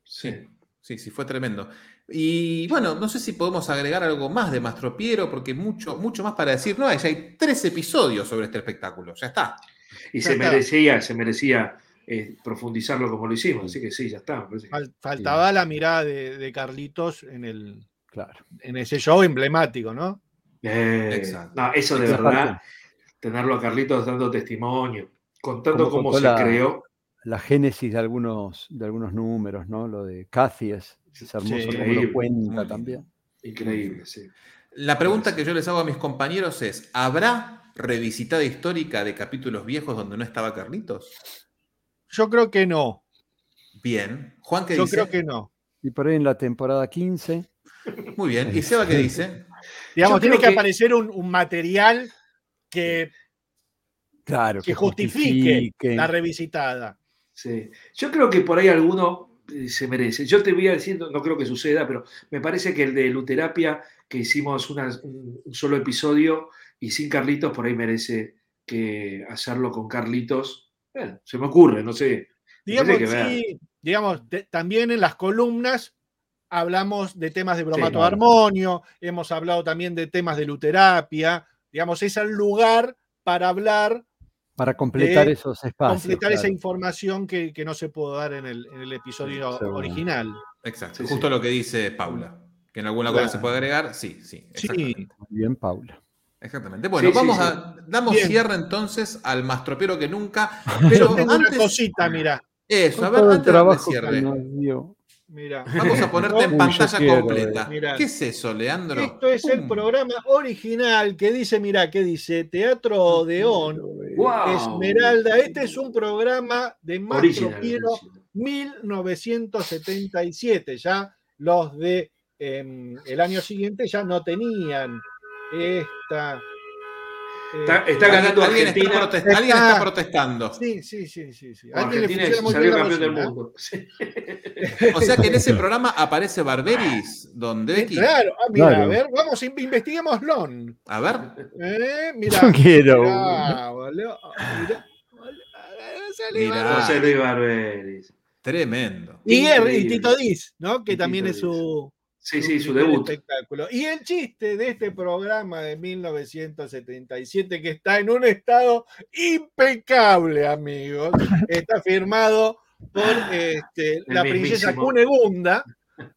[SPEAKER 3] Sí, sí, sí, fue tremendo. Y bueno, no sé si podemos agregar algo más de Mastro Piero, porque mucho, mucho más para decir no hay. Ya hay tres episodios sobre este espectáculo. Ya está.
[SPEAKER 5] Y
[SPEAKER 6] Ya
[SPEAKER 5] se
[SPEAKER 6] está.
[SPEAKER 5] merecía, se merecía eh, profundizarlo como lo hicimos, así que sí, ya está.
[SPEAKER 6] Fal- faltaba la mirada de, de Carlitos en, el,
[SPEAKER 4] Claro.
[SPEAKER 6] en ese show emblemático, ¿no?
[SPEAKER 5] Eh,
[SPEAKER 3] Exacto.
[SPEAKER 5] no, eso de
[SPEAKER 4] Exacto.
[SPEAKER 5] verdad, tenerlo a Carlitos dando testimonio, contando cómo se
[SPEAKER 4] la-
[SPEAKER 5] creó.
[SPEAKER 4] La génesis de algunos, de algunos números, ¿no? Lo de Cathy es, hermoso
[SPEAKER 6] Sí,
[SPEAKER 4] cuenta también.
[SPEAKER 5] Increíble, sí.
[SPEAKER 3] La pregunta que yo les hago a mis compañeros es: ¿habrá revisitada histórica de capítulos viejos donde no estaba Carlitos?
[SPEAKER 6] Yo creo que no.
[SPEAKER 3] Bien. Juan, ¿qué
[SPEAKER 6] Yo
[SPEAKER 3] dice?
[SPEAKER 6] creo que no.
[SPEAKER 4] Y por ahí en la temporada 15,
[SPEAKER 3] Muy bien. ¿Y Seba qué dice?
[SPEAKER 6] Digamos,
[SPEAKER 5] Yo
[SPEAKER 6] tiene que,
[SPEAKER 5] que-
[SPEAKER 6] aparecer un, un material que,
[SPEAKER 4] claro,
[SPEAKER 6] que justifique
[SPEAKER 4] justifique.
[SPEAKER 6] la revisitada.
[SPEAKER 5] Sí. Yo creo que por ahí alguno eh, se merece. Yo te voy a decir, no, no creo que suceda, pero me parece que el de Luterapia, que hicimos una- un, un solo episodio y sin Carlitos, por ahí merece que hacerlo con Carlitos. Bueno, se me ocurre, no sé.
[SPEAKER 6] Digamos,
[SPEAKER 5] que
[SPEAKER 6] sí, digamos, te- también en las columnas hablamos de temas de bromato
[SPEAKER 5] claro.
[SPEAKER 6] armonio, hemos hablado también de temas de luterapia, digamos, es el lugar para hablar,
[SPEAKER 4] Para completar
[SPEAKER 6] de
[SPEAKER 4] esos espacios.
[SPEAKER 6] completar esa información que, que no se pudo dar en el, en el episodio original.
[SPEAKER 3] Exacto.
[SPEAKER 5] Sí,
[SPEAKER 3] Justo
[SPEAKER 5] sí.
[SPEAKER 3] lo que dice Paula. Que en alguna
[SPEAKER 6] Claro.
[SPEAKER 3] cosa se puede agregar. Sí, sí.
[SPEAKER 6] Sí.
[SPEAKER 3] Exactamente.
[SPEAKER 4] Muy bien, Paula.
[SPEAKER 3] Exactamente. Bueno, vamos
[SPEAKER 5] sí.
[SPEAKER 3] a. Damos
[SPEAKER 6] Bien.
[SPEAKER 3] cierre entonces al Mastropiero que nunca.
[SPEAKER 6] Pero tengo
[SPEAKER 3] antes.
[SPEAKER 6] una cosita, mira,
[SPEAKER 3] Eso, a ver, antes de
[SPEAKER 4] trabajo que
[SPEAKER 3] cierre.
[SPEAKER 6] mira.
[SPEAKER 3] Vamos a ponerte en pantalla
[SPEAKER 4] quiero,
[SPEAKER 3] completa.
[SPEAKER 6] eh. Mirá.
[SPEAKER 3] ¿Qué es eso, Leandro?
[SPEAKER 6] Esto es el programa original que dice, mira, que dice Teatro Odeón,
[SPEAKER 5] ¡Wow!
[SPEAKER 6] Esmeralda. Este es un programa de
[SPEAKER 5] Original,
[SPEAKER 6] Piero
[SPEAKER 5] original.
[SPEAKER 6] 1977. Ya los de em, el año siguiente ya no tenían esta. Eh,
[SPEAKER 5] Está, está ganando
[SPEAKER 3] Alguien está,
[SPEAKER 5] Argentina.
[SPEAKER 3] protest- alguien
[SPEAKER 6] Está-
[SPEAKER 3] está protestando.
[SPEAKER 6] Sí, sí, sí, sí. sí.
[SPEAKER 5] Bueno,
[SPEAKER 6] Alguien le
[SPEAKER 5] Argentina
[SPEAKER 6] funciona muy
[SPEAKER 5] salió campeón del mundo. Sí.
[SPEAKER 3] O sea que en ese programa aparece Barberis, don Becky.
[SPEAKER 6] Claro, ah, mira,
[SPEAKER 4] Claro.
[SPEAKER 6] a ver, vamos, in- investiguémoslo.
[SPEAKER 3] A ver.
[SPEAKER 6] Eh, mira,
[SPEAKER 4] Yo quiero.
[SPEAKER 6] mirá, boludo, mirá,
[SPEAKER 5] Barberis.
[SPEAKER 3] Tremendo.
[SPEAKER 6] Y, y. Tito Diz, ¿no? Que
[SPEAKER 5] Y
[SPEAKER 6] también
[SPEAKER 5] Tito
[SPEAKER 6] es su,
[SPEAKER 5] Sí, sí, su debut.
[SPEAKER 6] espectáculo. Y el chiste de este programa de 1977, que está en un estado impecable, amigos, está firmado por este, la princesa. Cunegunda.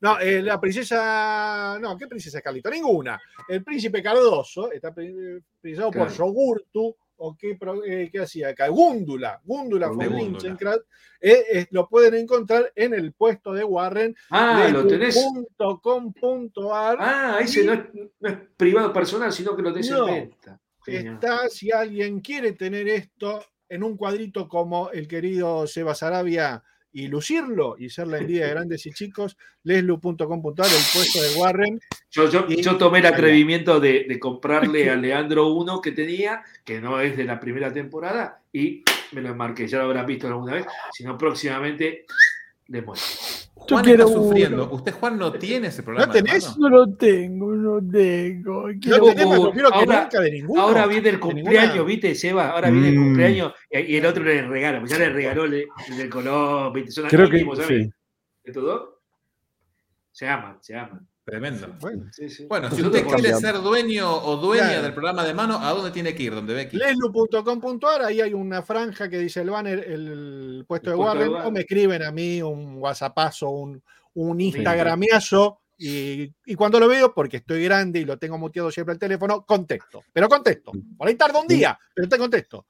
[SPEAKER 6] No, eh, la princesa. No, ¿qué princesa Carlito? Ninguna. El príncipe Cardoso está pri- prisado por. Yogurtu. ¿O qué, eh, qué hacía acá? Gúndula. Gúndula von. Linchenkrat. Eh, eh, lo pueden encontrar en el puesto de Warren.
[SPEAKER 5] Ah, lo tenés.
[SPEAKER 6] lesbu.com.ar.
[SPEAKER 5] Ah, ese no es, no es privado personal, sino que lo tenés
[SPEAKER 6] No.
[SPEAKER 5] en venta.
[SPEAKER 6] Está, si alguien quiere tener esto en un cuadrito como el querido Seba Sarabia y lucirlo y ser la envidia de grandes y chicos, leslu.com.ar, el puesto de Warren.
[SPEAKER 5] Yo, yo,
[SPEAKER 6] Y-
[SPEAKER 5] yo tomé el atrevimiento de, de comprarle a Leandro uno que tenía, que no es de la primera temporada, y me lo enmarqué. Ya lo habrás visto alguna vez, sino próximamente les muestro.
[SPEAKER 4] Yo
[SPEAKER 3] Juan
[SPEAKER 4] quiero
[SPEAKER 3] está sufriendo.
[SPEAKER 4] uno.
[SPEAKER 3] ¿Usted, Juan, no tiene ese programa?
[SPEAKER 6] tenés?
[SPEAKER 3] hermano?
[SPEAKER 4] No lo tengo, no tengo.
[SPEAKER 6] No
[SPEAKER 4] Quiero
[SPEAKER 6] tenemos, no quiero que
[SPEAKER 5] ahora-
[SPEAKER 6] nunca de ninguno.
[SPEAKER 5] Ahora viene el cumpleaños,
[SPEAKER 6] ninguna-
[SPEAKER 5] ¿viste, Seba? Ahora viene el
[SPEAKER 4] Mm.
[SPEAKER 5] cumpleaños y, y el otro le regala. Pues ya le regaló el, el del color, ¿viste? Son
[SPEAKER 4] Creo que
[SPEAKER 5] íntimos, ¿sabes?
[SPEAKER 4] sí.
[SPEAKER 5] ¿De todo? Se aman, se aman.
[SPEAKER 3] Tremendo.
[SPEAKER 6] Bueno,
[SPEAKER 5] Sí, sí.
[SPEAKER 3] Bueno, si usted quiere
[SPEAKER 4] cambiamos.
[SPEAKER 3] ser dueño o dueña
[SPEAKER 6] Claro.
[SPEAKER 3] del programa de mano, ¿a dónde tiene que ir? ¿Dónde Becky?
[SPEAKER 6] leslu.com.ar, ahí hay una franja que dice el banner, el puesto
[SPEAKER 5] El
[SPEAKER 6] de Warren, o me escriben a mí un WhatsAppazo, un, un Instagramiazo, y, y cuando lo veo, porque estoy grande y lo tengo muteado siempre el teléfono, contesto. Pero contesto. Por ahí tarda un día, pero te contesto.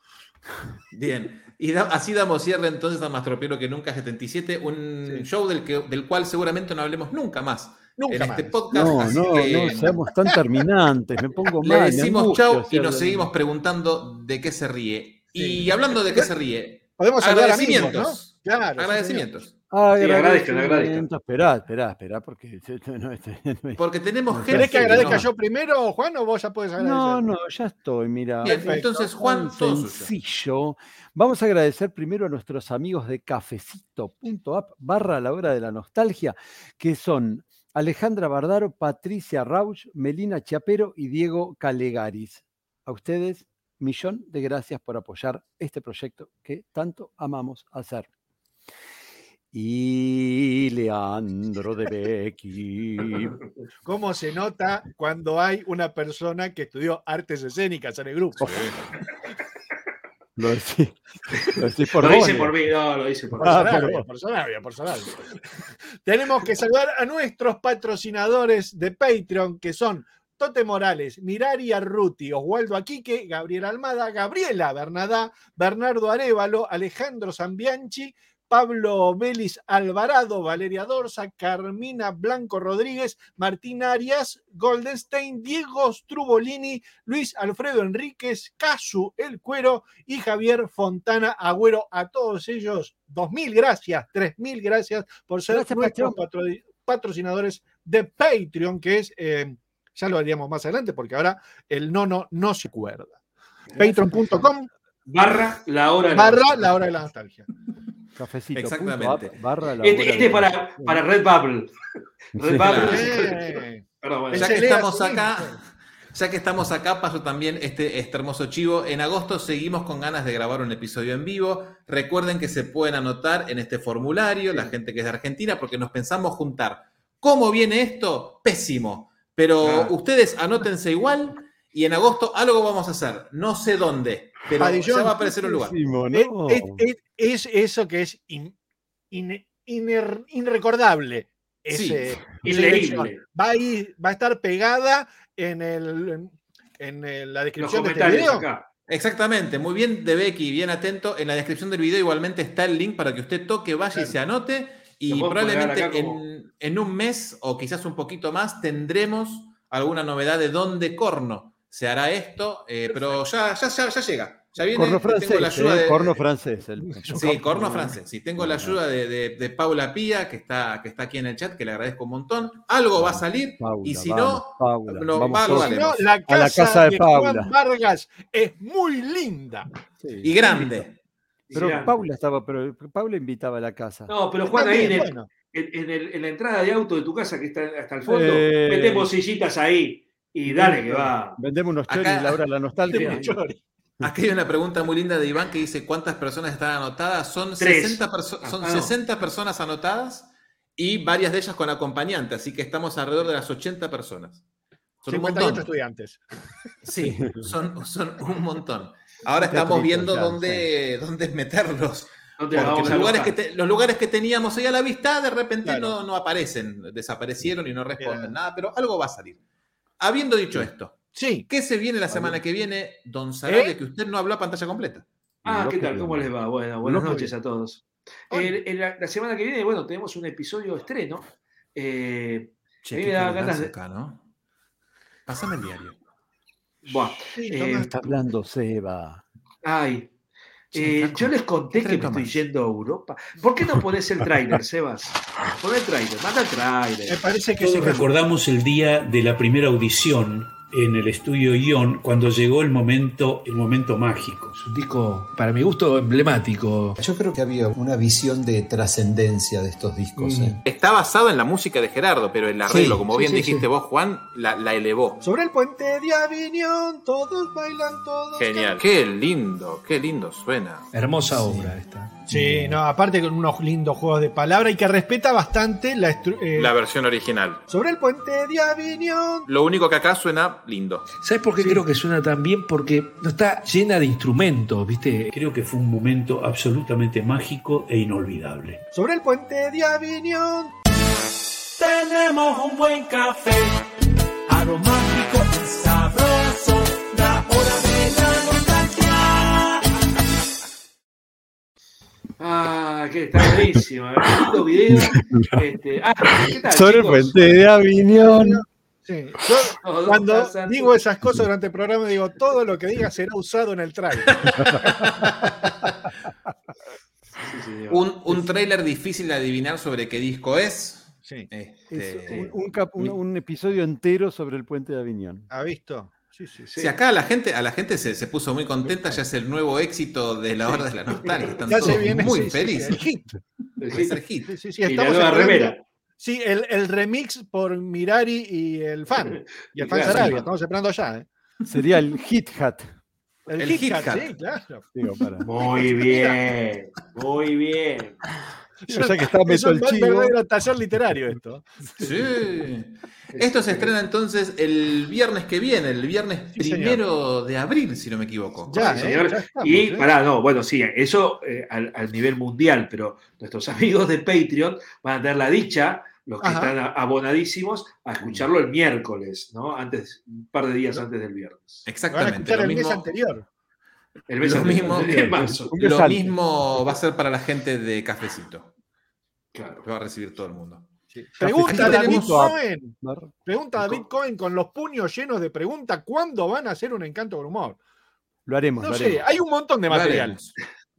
[SPEAKER 3] Bien. Y da- así damos cierre entonces a Mastropiero que nunca 77, un
[SPEAKER 6] Sí.
[SPEAKER 3] show del, que, del cual seguramente no hablemos nunca más
[SPEAKER 6] Nunca
[SPEAKER 3] en
[SPEAKER 6] más.
[SPEAKER 3] este podcast.
[SPEAKER 4] No,
[SPEAKER 3] así
[SPEAKER 4] no,
[SPEAKER 3] que
[SPEAKER 4] no seamos tan terminantes, me pongo
[SPEAKER 3] le
[SPEAKER 4] mal. me
[SPEAKER 3] decimos chau y nos seguimos preguntando de qué se ríe. Y
[SPEAKER 6] Sí.
[SPEAKER 3] hablando de qué se ríe,
[SPEAKER 6] Podemos amigos, ¿no?
[SPEAKER 3] agradecimientos.
[SPEAKER 6] Claro, sí,
[SPEAKER 3] Agradecimientos.
[SPEAKER 5] agradezcan, agradezcan.
[SPEAKER 4] Esperá, esperá, esperá, porque no, este- no
[SPEAKER 3] Porque tenemos gente.
[SPEAKER 6] ¿Querés que agradezca
[SPEAKER 3] no-
[SPEAKER 6] yo primero, Juan, o vos ya puedes agradecer?
[SPEAKER 4] No, no, ya estoy, mira.
[SPEAKER 3] Bien, entonces, Juan, todo
[SPEAKER 4] sencillo. Vamos a agradecer primero a nuestros amigos de cafecito.app barra la hora de la nostalgia, que son Alejandra Bardaro, Patricia Rauch, Melina Chiapero y Diego Calegaris. A ustedes, millón de gracias por apoyar este proyecto que tanto amamos hacer. Y Leandro de Becky.
[SPEAKER 6] ¿Cómo se nota cuando hay una persona que estudió artes escénicas en el grupo?
[SPEAKER 4] Lo decís, lo decís por
[SPEAKER 5] Lo hice por mí, no, lo hice por mí.
[SPEAKER 4] Ah,
[SPEAKER 6] Personal,
[SPEAKER 4] por-
[SPEAKER 6] personal, personal. Tenemos que saludar a nuestros patrocinadores de Patreon, que son Tote Morales, Mirari Arruti, Oswaldo Aquique, Gabriel Almada, Gabriela Bernadá, Bernardo Arevalo, Alejandro Zambianchi, Pablo Vélez Alvarado, Valeria Dorsa, Carmina Blanco Rodríguez, Martín Arias, Goldenstein, Diego Strubolini, Luis Alfredo Enríquez, Casu El Cuero y Javier Fontana Agüero. A todos ellos, dos mil gracias, tres mil gracias por ser
[SPEAKER 4] Gracias,
[SPEAKER 6] nuestros patro- patrocinadores de Patreon, que es, eh, ya lo haríamos más adelante, porque ahora el nono no se acuerda. Patreon.com
[SPEAKER 5] Barra la hora. de
[SPEAKER 6] barra la hora de la nostalgia.
[SPEAKER 4] Cafecito.
[SPEAKER 3] Exactamente.
[SPEAKER 4] punto app barra la
[SPEAKER 5] Este, este es para, para Red Bubble. Red
[SPEAKER 4] Sí.
[SPEAKER 5] Bubble.
[SPEAKER 6] Eh,
[SPEAKER 5] Perdón, bueno.
[SPEAKER 3] Ya que estamos acá, ya que estamos acá, paso también este, este hermoso chivo. En agosto seguimos con ganas de grabar un episodio en vivo. Recuerden que se pueden anotar en este formulario, la gente que es de Argentina, porque nos pensamos juntar. ¿Cómo viene esto? Pésimo. Pero
[SPEAKER 5] Ah.
[SPEAKER 3] ustedes anótense igual y en agosto algo vamos a hacer. No sé dónde, pero
[SPEAKER 6] Padillón,
[SPEAKER 3] ya va a aparecer un lugar.
[SPEAKER 6] Es,
[SPEAKER 4] ¿no?
[SPEAKER 6] es- es- es eso que es in- in- iner-.
[SPEAKER 3] Sí.
[SPEAKER 6] Ese-. Va a, ir- va a estar pegada en, el, en el- la
[SPEAKER 5] Los
[SPEAKER 6] descripción de este video.
[SPEAKER 5] acá.
[SPEAKER 3] Exactamente, muy bien de Becky, bien atento. En la descripción del video igualmente está el link para que usted toque, vaya y se anote. Y probablemente
[SPEAKER 5] como-
[SPEAKER 3] en, en un mes o quizás un poquito más tendremos alguna novedad de dónde corno se hará esto, eh, pero ya, ya, ya, ya llega. Ya viene,
[SPEAKER 4] Corno
[SPEAKER 3] tengo
[SPEAKER 4] francés,
[SPEAKER 3] la ayuda
[SPEAKER 4] ¿eh?
[SPEAKER 3] de,
[SPEAKER 4] corno francés. el-
[SPEAKER 3] Sí, corno francés. Sí, tengo la ayuda de, de- de Paula Pía, que está, que está aquí en el chat, que le agradezco un montón. Algo va a salir
[SPEAKER 4] Paula,
[SPEAKER 3] y si
[SPEAKER 4] vamos,
[SPEAKER 3] no,
[SPEAKER 4] Paula,
[SPEAKER 3] no,
[SPEAKER 4] vamos
[SPEAKER 3] vale.
[SPEAKER 6] No, la casa,
[SPEAKER 4] A la casa de
[SPEAKER 6] de,
[SPEAKER 4] Paula.
[SPEAKER 6] Juan Vargas es muy linda.
[SPEAKER 4] Sí.
[SPEAKER 3] y grande.
[SPEAKER 4] Pero. Paula estaba, pero Paula invitaba a la casa.
[SPEAKER 5] No, pero Juan, ahí en, el-
[SPEAKER 6] Bueno,
[SPEAKER 5] en- en el- en la entrada de auto de tu casa, que está hasta el fondo,
[SPEAKER 4] Eh.
[SPEAKER 5] metemos sillitas ahí y dale que va.
[SPEAKER 4] Vendemos unos
[SPEAKER 3] Acá-
[SPEAKER 4] choris, la hora de la nostalgia.
[SPEAKER 3] Aquí hay una pregunta muy linda de Iván que dice cuántas personas están anotadas. Son,
[SPEAKER 5] Tres.
[SPEAKER 3] 60, perso-
[SPEAKER 5] Ah,
[SPEAKER 3] son
[SPEAKER 5] ah, no.
[SPEAKER 3] 60 personas anotadas y varias de ellas con acompañante, así que estamos alrededor de las 80 personas. Son un
[SPEAKER 6] 58
[SPEAKER 3] montón.
[SPEAKER 6] estudiantes.
[SPEAKER 3] Sí, son, son un montón. Ahora estamos
[SPEAKER 4] triste,
[SPEAKER 3] viendo
[SPEAKER 4] ya,
[SPEAKER 3] dónde, dónde meterlos. Porque los lugares, que
[SPEAKER 5] alojar.
[SPEAKER 3] te- los lugares que teníamos ahí a la vista de repente
[SPEAKER 6] Claro.
[SPEAKER 3] no, no aparecen, desaparecieron y no responden
[SPEAKER 6] Bien.
[SPEAKER 3] nada, pero algo va a salir. Habiendo dicho esto,
[SPEAKER 6] Sí,
[SPEAKER 3] ¿qué se viene la semana que viene, don Sarabia, que usted no habló a pantalla completa?
[SPEAKER 5] Ah, ¿qué tal? ¿Cómo les va? Bueno, buenas noches a todos. El- la, la semana que viene, bueno, tenemos un episodio estreno. Eh,
[SPEAKER 3] Che,
[SPEAKER 5] A mí
[SPEAKER 3] qué
[SPEAKER 5] me da ganas de-
[SPEAKER 3] acá, ¿no? Pásame el diario.
[SPEAKER 5] buah, Eh.
[SPEAKER 4] Está hablando Seba.
[SPEAKER 5] ay. Eh, yo les conté
[SPEAKER 3] ¿qué
[SPEAKER 5] que me estoy yendo a Europa. ¿Por qué no pones el tráiler, Sebas? Pon el tráiler, manda el
[SPEAKER 6] Me
[SPEAKER 5] tráiler.
[SPEAKER 6] parece que
[SPEAKER 1] Todos recordamos el día de la primera audición en el estudio Ion cuando llegó el momento, el momento mágico.
[SPEAKER 8] Es un disco, para mi gusto, emblemático.
[SPEAKER 9] Yo creo que había una visión de trascendencia de estos discos.
[SPEAKER 8] Mm.
[SPEAKER 9] ¿eh?
[SPEAKER 3] Está basado en la música de Gerardo, pero el arreglo,
[SPEAKER 9] Sí,
[SPEAKER 3] como
[SPEAKER 9] sí,
[SPEAKER 3] bien
[SPEAKER 9] sí,
[SPEAKER 3] dijiste
[SPEAKER 9] sí.
[SPEAKER 3] vos, Juan, la, la elevó.
[SPEAKER 6] Sobre el puente de Avignon, todos bailan, todos.
[SPEAKER 3] Genial. Qué lindo, qué lindo suena.
[SPEAKER 8] Hermosa obra esta.
[SPEAKER 6] Sí, no, aparte con unos lindos juegos de palabra y que respeta bastante la, eh,
[SPEAKER 3] La versión original.
[SPEAKER 6] Sobre el puente de Avignon.
[SPEAKER 3] Lo único que acá suena lindo.
[SPEAKER 8] ¿Sabes por qué creo que suena tan bien? Porque no está llena de instrumentos, ¿viste?
[SPEAKER 1] Creo que fue un momento absolutamente mágico e inolvidable.
[SPEAKER 6] Sobre el puente de Avignon.
[SPEAKER 7] Tenemos un buen café, aromático
[SPEAKER 5] Ah, que está buenísimo. eh, lindo video. Este, ah, ¿qué tal,
[SPEAKER 4] Sobre el
[SPEAKER 5] chicos?
[SPEAKER 4] puente de Avignon.
[SPEAKER 6] Sí, yo cuando digo esas cosas durante el programa, digo todo lo que diga será usado en el trailer.
[SPEAKER 3] Un, un tráiler difícil de adivinar sobre qué disco es.
[SPEAKER 6] Sí.
[SPEAKER 4] Es
[SPEAKER 3] Este,
[SPEAKER 4] un, un cap- un- un episodio entero sobre el puente de Aviñón.
[SPEAKER 6] ¿Ha visto? Sí, sí, sí.
[SPEAKER 3] Si acá a la gente, a la gente se, se puso muy contenta, ya es el nuevo éxito de la hora de la nostalgia. Están
[SPEAKER 6] Ya
[SPEAKER 3] todos
[SPEAKER 6] viene
[SPEAKER 3] muy
[SPEAKER 6] sí, sí, sí,
[SPEAKER 3] felices.
[SPEAKER 6] el hit.
[SPEAKER 3] Puede ser hit.
[SPEAKER 6] Sí,
[SPEAKER 5] Y la nueva remera.
[SPEAKER 6] Sí, el, el remix por Mirari y el fan. Y el fan
[SPEAKER 5] Claro,
[SPEAKER 6] Sarabia.
[SPEAKER 5] sí.
[SPEAKER 6] Estamos esperando allá. ¿eh?
[SPEAKER 4] Sería el Hit Hat.
[SPEAKER 6] El,
[SPEAKER 3] El
[SPEAKER 6] Hit Cat. sí, claro.
[SPEAKER 4] Digo, para.
[SPEAKER 5] Muy bien, muy bien.
[SPEAKER 4] Ya que está
[SPEAKER 6] Es un
[SPEAKER 4] el chivo.
[SPEAKER 6] verdadero taller literario esto.
[SPEAKER 3] Sí. Esto se estrena entonces el viernes que viene, el viernes
[SPEAKER 6] Sí, señor.
[SPEAKER 3] primero de abril, si no me equivoco.
[SPEAKER 6] Ya, ¿eh?
[SPEAKER 5] señor.
[SPEAKER 6] Ya estamos,
[SPEAKER 5] y
[SPEAKER 6] ¿eh?
[SPEAKER 5] pará, no, bueno, sí, eso eh, al, al nivel mundial, pero nuestros amigos de Patreon van a tener la dicha, los que
[SPEAKER 6] Ajá.
[SPEAKER 5] están abonadísimos, a escucharlo el miércoles, ¿no? Antes, un par de días antes del viernes.
[SPEAKER 6] Van a
[SPEAKER 3] Exactamente.
[SPEAKER 6] escuchar
[SPEAKER 3] Lo
[SPEAKER 6] el mes
[SPEAKER 3] mismo,
[SPEAKER 6] anterior.
[SPEAKER 5] El
[SPEAKER 3] Lo mismo-
[SPEAKER 5] marzo.
[SPEAKER 3] Lo va a ser para la gente de Cafecito.
[SPEAKER 5] Claro.
[SPEAKER 3] Lo va a recibir todo el mundo.
[SPEAKER 6] Pregunta David
[SPEAKER 4] tenemos
[SPEAKER 6] Cohen. Pregunta David Cohen con los puños llenos de preguntas. ¿Cuándo van a hacer un encanto con humor?
[SPEAKER 4] Lo haremos.
[SPEAKER 6] No
[SPEAKER 4] lo
[SPEAKER 6] sé,
[SPEAKER 4] haremos.
[SPEAKER 6] hay un montón de material.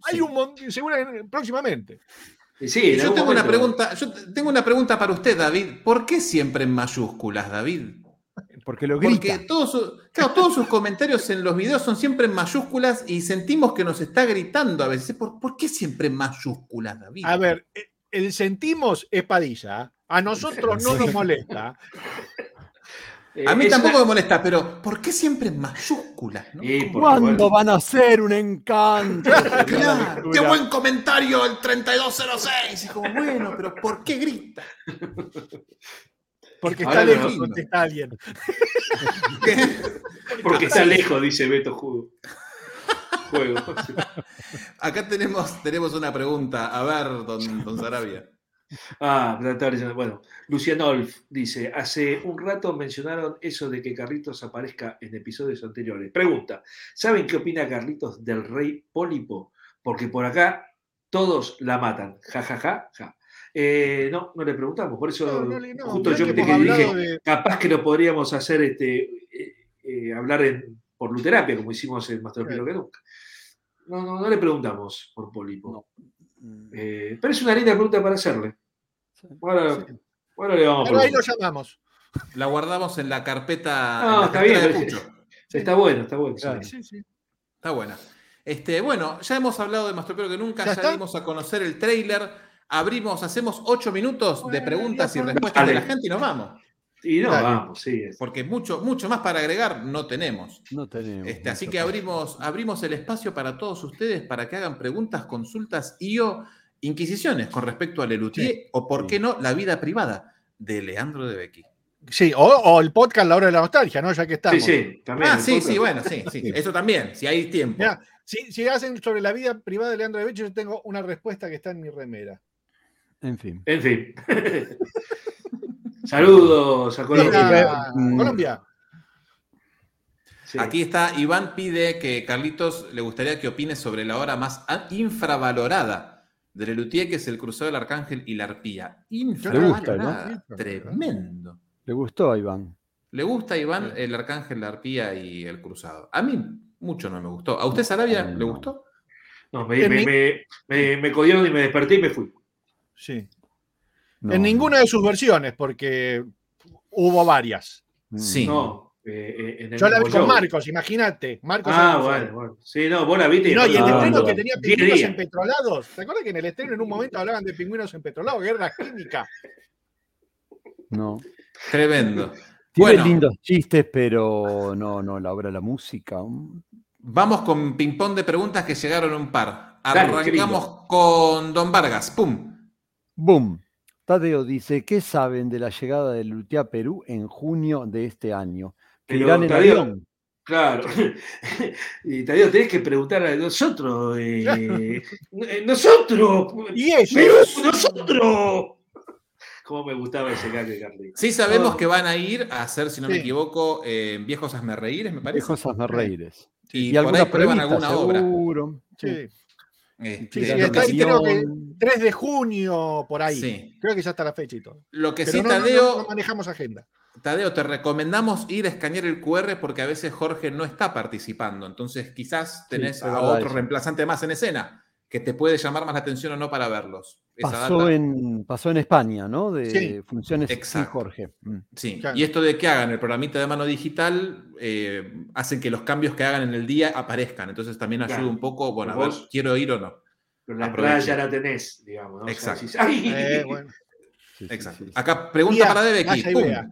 [SPEAKER 6] Hay
[SPEAKER 3] Sí.
[SPEAKER 6] un montón, seguramente próximamente.
[SPEAKER 5] Sí,
[SPEAKER 3] Yo tengo una pregunta, yo te- tengo una pregunta para usted, David. ¿Por qué siempre en mayúsculas, David?
[SPEAKER 4] Porque lo
[SPEAKER 3] Porque
[SPEAKER 4] grita.
[SPEAKER 3] todos, sus- claro, todos sus comentarios en los videos son siempre en mayúsculas y sentimos que nos está gritando a veces. ¿Por, por qué siempre en mayúsculas, David?
[SPEAKER 6] A ver, eh, el sentimos es Padilla. A nosotros no nos molesta.
[SPEAKER 5] eh,
[SPEAKER 3] a mí
[SPEAKER 5] es
[SPEAKER 3] tampoco
[SPEAKER 5] una-
[SPEAKER 3] me molesta, pero ¿por qué siempre en mayúsculas? no?
[SPEAKER 4] ¿Cuándo van a hacer un encanto?
[SPEAKER 3] Claro, ¡Qué buen comentario el 3206! Y como, bueno, pero ¿por qué grita?
[SPEAKER 6] Porque
[SPEAKER 5] Ahora
[SPEAKER 6] está lejos,
[SPEAKER 3] no.
[SPEAKER 6] contesta alguien.
[SPEAKER 5] porque está lejos, dice Beto Juego. Juego.
[SPEAKER 3] Acá tenemos, tenemos una pregunta. A ver, don, don Sarabia.
[SPEAKER 5] Ah, bueno, Lucianolf dice, hace un rato mencionaron eso de que Carlitos aparezca en episodios anteriores. Pregunta, ¿saben qué opina Carlitos del rey Pólipo? Porque por acá todos la matan. Ja, ja, ja, ja. Eh, no, no le preguntamos, por eso
[SPEAKER 6] No, no le- no,
[SPEAKER 5] justo yo
[SPEAKER 6] que
[SPEAKER 5] que,
[SPEAKER 6] hemos
[SPEAKER 5] dije,
[SPEAKER 6] de-
[SPEAKER 5] capaz que lo podríamos hacer, este, eh, eh, hablar en, por Luterapia, como hicimos en Más Tropilo que nunca. No, no, no le preguntamos por Pólipo. Eh, pero es una linda pregunta para hacerle. Ahora, ahora le vamos a
[SPEAKER 6] Pero ahí lo llamamos.
[SPEAKER 3] La guardamos en la carpeta.
[SPEAKER 5] No,
[SPEAKER 3] en la
[SPEAKER 5] está
[SPEAKER 3] carpeta
[SPEAKER 5] bien,
[SPEAKER 3] de.
[SPEAKER 5] Está bueno, está bueno.
[SPEAKER 4] Claro.
[SPEAKER 5] sí.
[SPEAKER 6] Sí, sí.
[SPEAKER 3] Está buena. Este, bueno, ya hemos hablado de Más Tropero que nunca,
[SPEAKER 6] ¿Ya
[SPEAKER 3] ya, dimos a conocer el tráiler. Abrimos, hacemos ocho minutos de preguntas y respuestas de la gente y nos vamos.
[SPEAKER 5] Y no,
[SPEAKER 6] Dale.
[SPEAKER 5] vamos, sí. es-
[SPEAKER 3] Porque mucho, mucho más para agregar no tenemos.
[SPEAKER 4] No tenemos.
[SPEAKER 3] Este, así que abrimos, abrimos el espacio para todos ustedes para que hagan preguntas, consultas y o inquisiciones con respecto a Lelutier o, por
[SPEAKER 4] sí.
[SPEAKER 3] qué no, la vida privada de Leandro de Becky.
[SPEAKER 6] Sí, o, o el podcast La Hora de la Nostalgia, ¿no? Ya que
[SPEAKER 5] Sí,
[SPEAKER 6] estamos.
[SPEAKER 5] sí, también.
[SPEAKER 3] Ah, sí,
[SPEAKER 5] podcast.
[SPEAKER 3] sí, bueno, sí, sí. Eso también, si hay tiempo.
[SPEAKER 6] Mirá, si, si hacen sobre la vida privada de Leandro de Becho, yo tengo una respuesta que está en mi remera.
[SPEAKER 4] En fin.
[SPEAKER 5] En fin. Saludos a Colombia.
[SPEAKER 6] Mira. Colombia.
[SPEAKER 5] Sí.
[SPEAKER 3] Aquí está, Iván pide que Carlitos le gustaría que opine sobre la obra más infravalorada de Lelutier, que es el Cruzado del Arcángel y la Arpía. Infravalorada.
[SPEAKER 6] gusta, ¿no?
[SPEAKER 3] Tremendo.
[SPEAKER 4] Le gustó a Iván.
[SPEAKER 3] ¿Le gusta a Iván el Arcángel, la Arpía y el Cruzado? A mí mucho no me gustó. ¿A usted, Sarabia,
[SPEAKER 4] No.
[SPEAKER 3] le gustó?
[SPEAKER 5] No, me, me, me, me, me codieron y me desperté y me fui.
[SPEAKER 6] Sí.
[SPEAKER 4] No,
[SPEAKER 6] en ninguna de sus versiones, porque hubo varias.
[SPEAKER 4] no.
[SPEAKER 3] Sí.
[SPEAKER 5] No, eh, eh, en el
[SPEAKER 6] Yo la vi con
[SPEAKER 5] show.
[SPEAKER 6] Marcos, imagínate. Marcos
[SPEAKER 5] Ah, bueno. Sí, no, vos la viste.
[SPEAKER 6] Y no, y el estreno que tenía pingüinos empetrolados. ¿Te acuerdas que en el estreno en un momento hablaban de pingüinos empetrolados? Guerra química.
[SPEAKER 4] No.
[SPEAKER 3] Tremendo.
[SPEAKER 4] Tiene
[SPEAKER 3] Bueno.
[SPEAKER 4] lindos chistes, pero no, no, la obra de la música.
[SPEAKER 3] Vamos con ping-pong de preguntas que llegaron un par.
[SPEAKER 5] Dale,
[SPEAKER 3] Arrancamos con Don Vargas. ¡Pum!
[SPEAKER 4] Boom. Tadeo dice, ¿qué saben de la llegada de Lutia a Perú en junio de este año? Que
[SPEAKER 5] Pero,
[SPEAKER 4] irán en
[SPEAKER 5] Tadeo,
[SPEAKER 4] avión.
[SPEAKER 5] Claro. Y Tadeo, tenés que preguntar a nosotros. eh, nosotros.
[SPEAKER 6] Y ellos.
[SPEAKER 5] Perú, nosotros. Cómo me gustaba ese gag de Carly.
[SPEAKER 3] Sí sabemos
[SPEAKER 5] Oh.
[SPEAKER 3] que van a ir a hacer, si no me
[SPEAKER 6] Sí.
[SPEAKER 3] equivoco, eh, Viejos Asmerreíres, me parece.
[SPEAKER 4] Viejos Asmerreíres.
[SPEAKER 3] y,
[SPEAKER 4] Y,
[SPEAKER 3] por
[SPEAKER 4] alguna
[SPEAKER 3] ahí prueban alguna obra.
[SPEAKER 4] seguro.
[SPEAKER 6] Sí,
[SPEAKER 3] Este,
[SPEAKER 6] Sí, sí,
[SPEAKER 3] lo,
[SPEAKER 6] está
[SPEAKER 3] que
[SPEAKER 6] ahí,
[SPEAKER 3] sí,
[SPEAKER 6] creo que
[SPEAKER 4] Avión.
[SPEAKER 6] 3 de junio, por ahí.
[SPEAKER 3] sí.
[SPEAKER 6] Creo que ya está la fecha y todo.
[SPEAKER 3] Lo que
[SPEAKER 6] Pero
[SPEAKER 3] sí,
[SPEAKER 6] no, no, no,
[SPEAKER 3] Tadeo,
[SPEAKER 6] no manejamos agenda.
[SPEAKER 3] Tadeo, te recomendamos ir a escanear el QR porque a veces Jorge no está participando. Entonces, quizás tenés a otro
[SPEAKER 4] eso.
[SPEAKER 3] reemplazante más en escena que te puede llamar más la atención o no para verlos.
[SPEAKER 4] Pasó en, pasó en España, ¿no? De
[SPEAKER 6] Sí.
[SPEAKER 4] funciones
[SPEAKER 3] Exacto.
[SPEAKER 4] Jorge. Mm.
[SPEAKER 3] Sí,
[SPEAKER 6] Claro.
[SPEAKER 3] y esto de que hagan el programita de mano digital eh, hacen que los cambios que hagan en el día aparezcan. Entonces también ayuda
[SPEAKER 5] Claro.
[SPEAKER 3] un poco, bueno, a ver,
[SPEAKER 5] vos-
[SPEAKER 3] quiero ir o no.
[SPEAKER 5] Pero la entrada ya la tenés, digamos. ¿no? O sea,
[SPEAKER 3] Exacto.
[SPEAKER 6] Eh, bueno.
[SPEAKER 4] Sí,
[SPEAKER 3] Exacto.
[SPEAKER 4] sí, sí.
[SPEAKER 3] Acá, pregunta
[SPEAKER 6] Mira,
[SPEAKER 3] para Debeki.
[SPEAKER 6] vaya y
[SPEAKER 3] ¡Pum!
[SPEAKER 6] vea.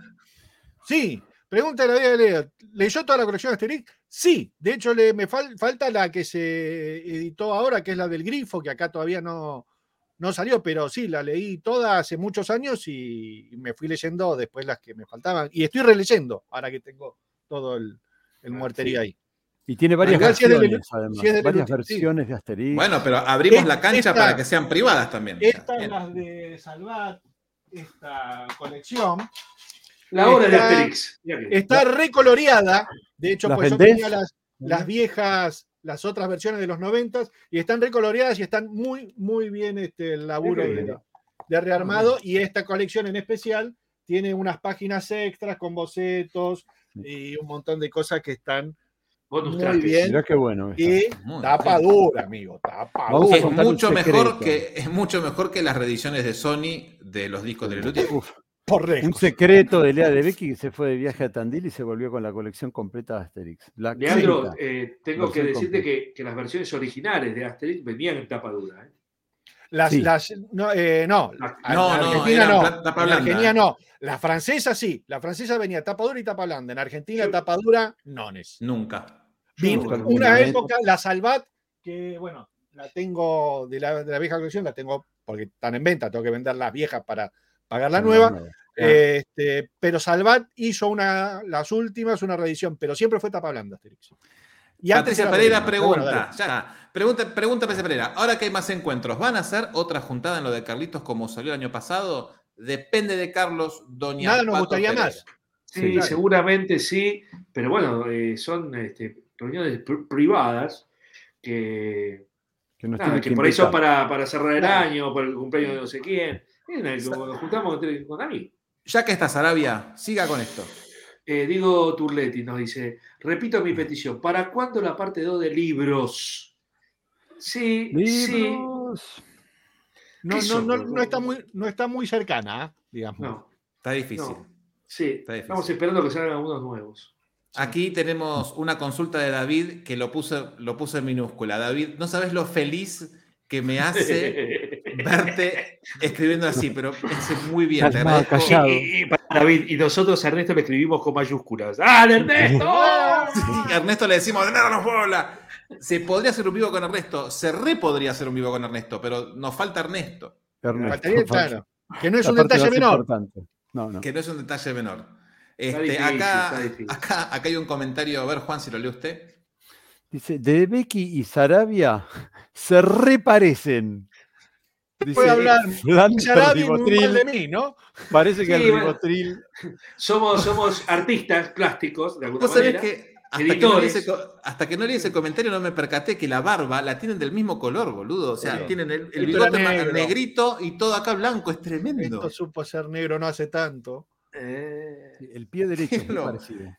[SPEAKER 6] Sí, pregunta de la vida de Leo. ¿Leyó toda la colección de Asterix? Sí, de hecho le, me fal- falta la que se editó ahora, que es la del Grifo, que acá todavía no, no salió, pero sí, la leí toda hace muchos años y me fui leyendo después las que me faltaban. Y estoy releyendo, ahora que tengo todo el, el muertería ahí.
[SPEAKER 4] Y tiene varias
[SPEAKER 6] Igual si es de
[SPEAKER 4] versiones,
[SPEAKER 6] Lelu-
[SPEAKER 4] además.
[SPEAKER 6] si es de
[SPEAKER 4] varias
[SPEAKER 6] sí.
[SPEAKER 4] versiones de Asterix.
[SPEAKER 3] Bueno, pero abrimos la cancha
[SPEAKER 6] esta-
[SPEAKER 3] para que sean privadas también.
[SPEAKER 6] Estas las de Salvat, esta colección,
[SPEAKER 5] La hora de Asterix.
[SPEAKER 6] Está recoloreada. De hecho,
[SPEAKER 4] ¿Las
[SPEAKER 6] pues yo tenía las, las viejas, las otras versiones de los noventas, y están recoloreadas y están muy, muy bien este, el laburo de, rearmado. Y esta colección en especial tiene unas páginas extras con bocetos y un montón de cosas que están
[SPEAKER 5] bonus
[SPEAKER 6] muy
[SPEAKER 5] trajes.
[SPEAKER 6] bien.
[SPEAKER 4] Mirá qué bueno.
[SPEAKER 6] y
[SPEAKER 3] Muy
[SPEAKER 6] tapa dura, amigo, tapa
[SPEAKER 3] Es
[SPEAKER 6] dura.
[SPEAKER 4] un
[SPEAKER 3] mucho, mejor que, es mucho mejor que las reediciones de Sony de los discos de Leluti.
[SPEAKER 4] Uf,
[SPEAKER 6] Por lejos.
[SPEAKER 4] un secreto de Lea de Becky que se fue de viaje a Tandil y se volvió con la colección completa de Asterix. La
[SPEAKER 5] Leandro,
[SPEAKER 4] quinta.
[SPEAKER 5] eh, tengo que decirte que, que las versiones originales de Asterix venían en tapa dura. ¿eh?
[SPEAKER 6] Las,
[SPEAKER 4] Sí.
[SPEAKER 6] las- no, eh, no, en
[SPEAKER 3] no, no,
[SPEAKER 6] Argentina no.
[SPEAKER 3] tapa
[SPEAKER 6] en
[SPEAKER 3] blanda.
[SPEAKER 6] Argentina no. La francesa sí. La francesa venía tapa dura y tapa blanda. En Argentina tapa dura, nones.
[SPEAKER 3] Nunca.
[SPEAKER 4] Nunca
[SPEAKER 6] una época, la Salvat, que bueno, la tengo de la, de la vieja colección, la tengo porque están en venta, tengo que vender las viejas para pagar la nueva. Este, pero Salvat hizo una, las últimas, una reedición, pero siempre fue tapa blanda. Asterix. Y antes
[SPEAKER 3] Patricia
[SPEAKER 6] era
[SPEAKER 3] Pereira
[SPEAKER 6] bueno,
[SPEAKER 3] pregunta, ya. Pregunta, pregunta Patricia Pereira. Ahora que hay más encuentros, ¿van a hacer otra juntada en lo de Carlitos como salió el año pasado? Depende de Carlos, doña
[SPEAKER 6] Nada nos
[SPEAKER 3] Pato
[SPEAKER 6] gustaría
[SPEAKER 3] Pereira.
[SPEAKER 6] más.
[SPEAKER 5] Sí,
[SPEAKER 4] Sí, claro.
[SPEAKER 5] seguramente sí, pero bueno, eh, son este, reuniones pr- privadas que,
[SPEAKER 4] Que nos
[SPEAKER 5] nada,
[SPEAKER 4] tiene
[SPEAKER 5] que
[SPEAKER 4] que
[SPEAKER 5] por ahí son
[SPEAKER 4] invitar.
[SPEAKER 5] para, para cerrar el
[SPEAKER 6] Claro.
[SPEAKER 5] año, por el cumpleaños de no sé quién. Nos juntamos con amigos.
[SPEAKER 3] Ya que está Sarabia, siga con esto.
[SPEAKER 5] Eh, Diego Turletti nos dice, repito mi petición, ¿para cuándo la parte 2 de libros? Sí, sí.
[SPEAKER 4] Libros.
[SPEAKER 6] No,
[SPEAKER 5] ¿Qué
[SPEAKER 6] no,
[SPEAKER 5] son?
[SPEAKER 6] no, no está muy, no está muy cercana, digamos.
[SPEAKER 5] No,
[SPEAKER 3] Está difícil.
[SPEAKER 5] no. Sí,
[SPEAKER 3] Está difícil.
[SPEAKER 5] estamos esperando que salgan algunos nuevos.
[SPEAKER 3] Aquí tenemos una consulta de David que lo puse, lo puse en minúscula. David, no sabes lo feliz que me hace verte escribiendo así, pero es muy bien. Te
[SPEAKER 4] Calmado,
[SPEAKER 3] agradezco.
[SPEAKER 4] callado.
[SPEAKER 5] Y, David, y nosotros a Ernesto le escribimos con mayúsculas. ¡Ah, Ernesto!
[SPEAKER 3] Sí, a Ernesto le decimos, no nos bola. Se podría hacer un vivo con Ernesto, se re podría hacer un vivo con Ernesto, pero nos falta Ernesto,
[SPEAKER 4] Ernesto,
[SPEAKER 6] Faltaría, claro, que no es un detalle menor.
[SPEAKER 4] importante. No, no.
[SPEAKER 3] que no es un detalle menor. Este,
[SPEAKER 5] difícil,
[SPEAKER 3] acá, acá, acá hay un comentario, a ver Juan, si lo lee usted.
[SPEAKER 4] Dice, de Becky y Sarabia se reparecen. Dice,
[SPEAKER 6] Puede hablar Sarabia muy
[SPEAKER 4] Ribotril,
[SPEAKER 6] mal de mí, ¿no?
[SPEAKER 4] Parece que
[SPEAKER 5] Sí,
[SPEAKER 4] el
[SPEAKER 5] bueno.
[SPEAKER 4] ribotril
[SPEAKER 5] Somos, somos artistas plásticos, de alguna
[SPEAKER 3] Vos sabés
[SPEAKER 5] manera.
[SPEAKER 3] que hasta que, no ese, hasta que no leí ese comentario no me percaté que la barba la tienen del mismo color, boludo. O sea,
[SPEAKER 6] Sí.
[SPEAKER 3] tienen el, el bigote
[SPEAKER 6] negro.
[SPEAKER 3] negrito y todo acá blanco, es tremendo.
[SPEAKER 6] Esto supo ser negro no hace tanto.
[SPEAKER 5] Eh,
[SPEAKER 4] el pie derecho es muy
[SPEAKER 3] No.
[SPEAKER 4] parecido.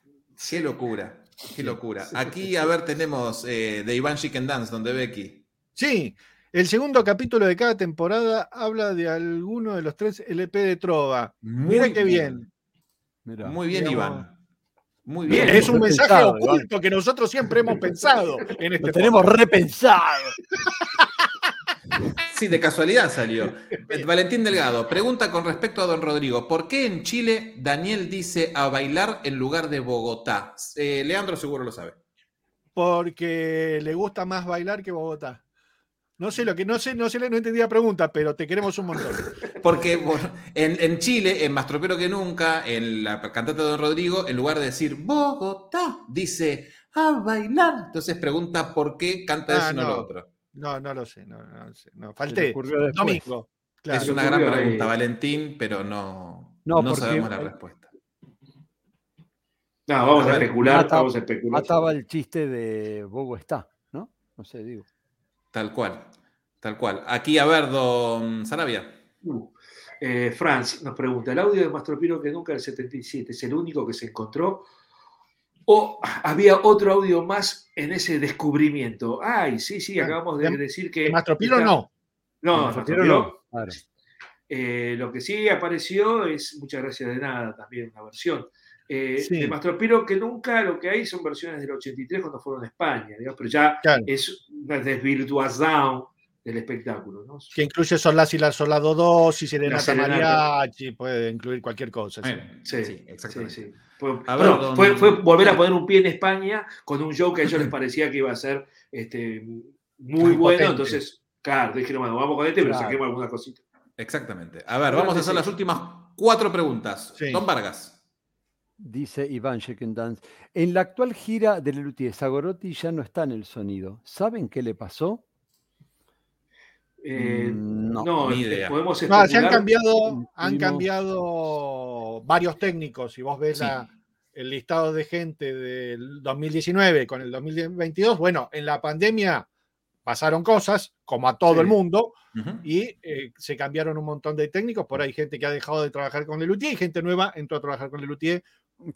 [SPEAKER 3] Qué locura, qué locura. Aquí, a ver, tenemos eh, de Iván Chicken Dance, donde Becky.
[SPEAKER 6] Sí, el segundo capítulo de cada temporada habla de alguno de los tres LP de Trova. Mira qué bien.
[SPEAKER 4] Mirá.
[SPEAKER 3] Muy bien,
[SPEAKER 6] Digamos,
[SPEAKER 3] Iván. Muy
[SPEAKER 6] Bien,
[SPEAKER 3] bien.
[SPEAKER 6] es un mensaje
[SPEAKER 4] pensado,
[SPEAKER 6] oculto que nosotros siempre hemos pensado en este
[SPEAKER 4] Lo tenemos
[SPEAKER 6] podcast.
[SPEAKER 4] repensado.
[SPEAKER 3] Sí, de casualidad salió. Valentín Delgado pregunta con respecto a don Rodrigo: ¿por qué en Chile Daniel dice a bailar en lugar de Bogotá? Eh, Leandro seguro lo sabe.
[SPEAKER 6] Porque le gusta más bailar que Bogotá. No sé lo que no sé, no sé, no entendí la pregunta, pero te queremos un montón.
[SPEAKER 3] Porque bueno, en, en Chile, en Más Tropero que Nunca, en la cantante de Don Rodrigo, en lugar de decir Bogotá, dice a bailar. Entonces pregunta por qué canta eso
[SPEAKER 6] Ah,
[SPEAKER 3] y no,
[SPEAKER 6] no.
[SPEAKER 3] lo otro.
[SPEAKER 6] No, no lo sé, no, no, lo sé, no, falté. Domingo. Claro.
[SPEAKER 3] es una gran pregunta, Valentín, pero no,
[SPEAKER 4] No,
[SPEAKER 3] no,
[SPEAKER 4] porque-
[SPEAKER 3] sabemos la respuesta.
[SPEAKER 5] no, vamos
[SPEAKER 3] A
[SPEAKER 5] especular,
[SPEAKER 4] mata-
[SPEAKER 5] vamos a especular.
[SPEAKER 4] Mataba el chiste de Bogo está, ¿no? No sé, digo.
[SPEAKER 3] Tal cual, tal cual. Aquí, a ver, don Sarabia.
[SPEAKER 5] Uh, eh, Franz nos pregunta, ¿el audio de Mastropiro que nunca del 77 es el único que se encontró? O había otro audio más en ese descubrimiento. Ay, sí, sí, acabamos de
[SPEAKER 6] de-
[SPEAKER 5] decir que.
[SPEAKER 6] Mastropilo no.
[SPEAKER 5] No, Mastropilo
[SPEAKER 4] no, claro.
[SPEAKER 5] Eh, lo que sí apareció es Muchas gracias de nada, también una versión. Eh,
[SPEAKER 6] Sí.
[SPEAKER 5] De que nunca lo que hay son versiones del 83 cuando fueron a España, digamos, pero ya
[SPEAKER 6] Claro.
[SPEAKER 5] es una desvirtuación del espectáculo. ¿no?
[SPEAKER 6] Que incluye Solás y la Solado 2 y
[SPEAKER 5] La
[SPEAKER 6] Serenata
[SPEAKER 5] Serenata.
[SPEAKER 6] Mariachi, puede incluir cualquier cosa. sí.
[SPEAKER 3] Bueno,
[SPEAKER 5] Sí,
[SPEAKER 3] sí, exactamente.
[SPEAKER 5] sí, sí. Fue,
[SPEAKER 3] A
[SPEAKER 5] bueno, fue- fue volver a poner un pie en España con un show que a ellos les parecía que iba a ser este, muy
[SPEAKER 6] Muy
[SPEAKER 5] bueno.
[SPEAKER 6] potente.
[SPEAKER 5] Entonces, claro, dijeron, bueno, vamos con este, pero saquemos alguna cosita.
[SPEAKER 3] Exactamente. A ver, vamos a hacer las últimas cuatro preguntas.
[SPEAKER 6] Sí.
[SPEAKER 3] Don Vargas.
[SPEAKER 4] Dice Iván Dance. En la actual gira de Lelutier, Sagorotti ya no está en el sonido. ¿Saben qué le pasó?
[SPEAKER 5] Eh,
[SPEAKER 4] Mm, no,
[SPEAKER 5] no,
[SPEAKER 3] ni
[SPEAKER 5] este,
[SPEAKER 3] idea.
[SPEAKER 5] podemos
[SPEAKER 6] No, se han cambiado, han cambiado varios técnicos. Si vos ves
[SPEAKER 3] Sí.
[SPEAKER 6] la- el listado de gente del 2019 con el 2022, bueno, en la pandemia pasaron cosas, como a todo
[SPEAKER 5] Sí.
[SPEAKER 6] el mundo, y eh, se cambiaron un montón de técnicos. Por ahí hay gente que ha dejado de trabajar con Lelutier y gente nueva entró a trabajar con Lelutier.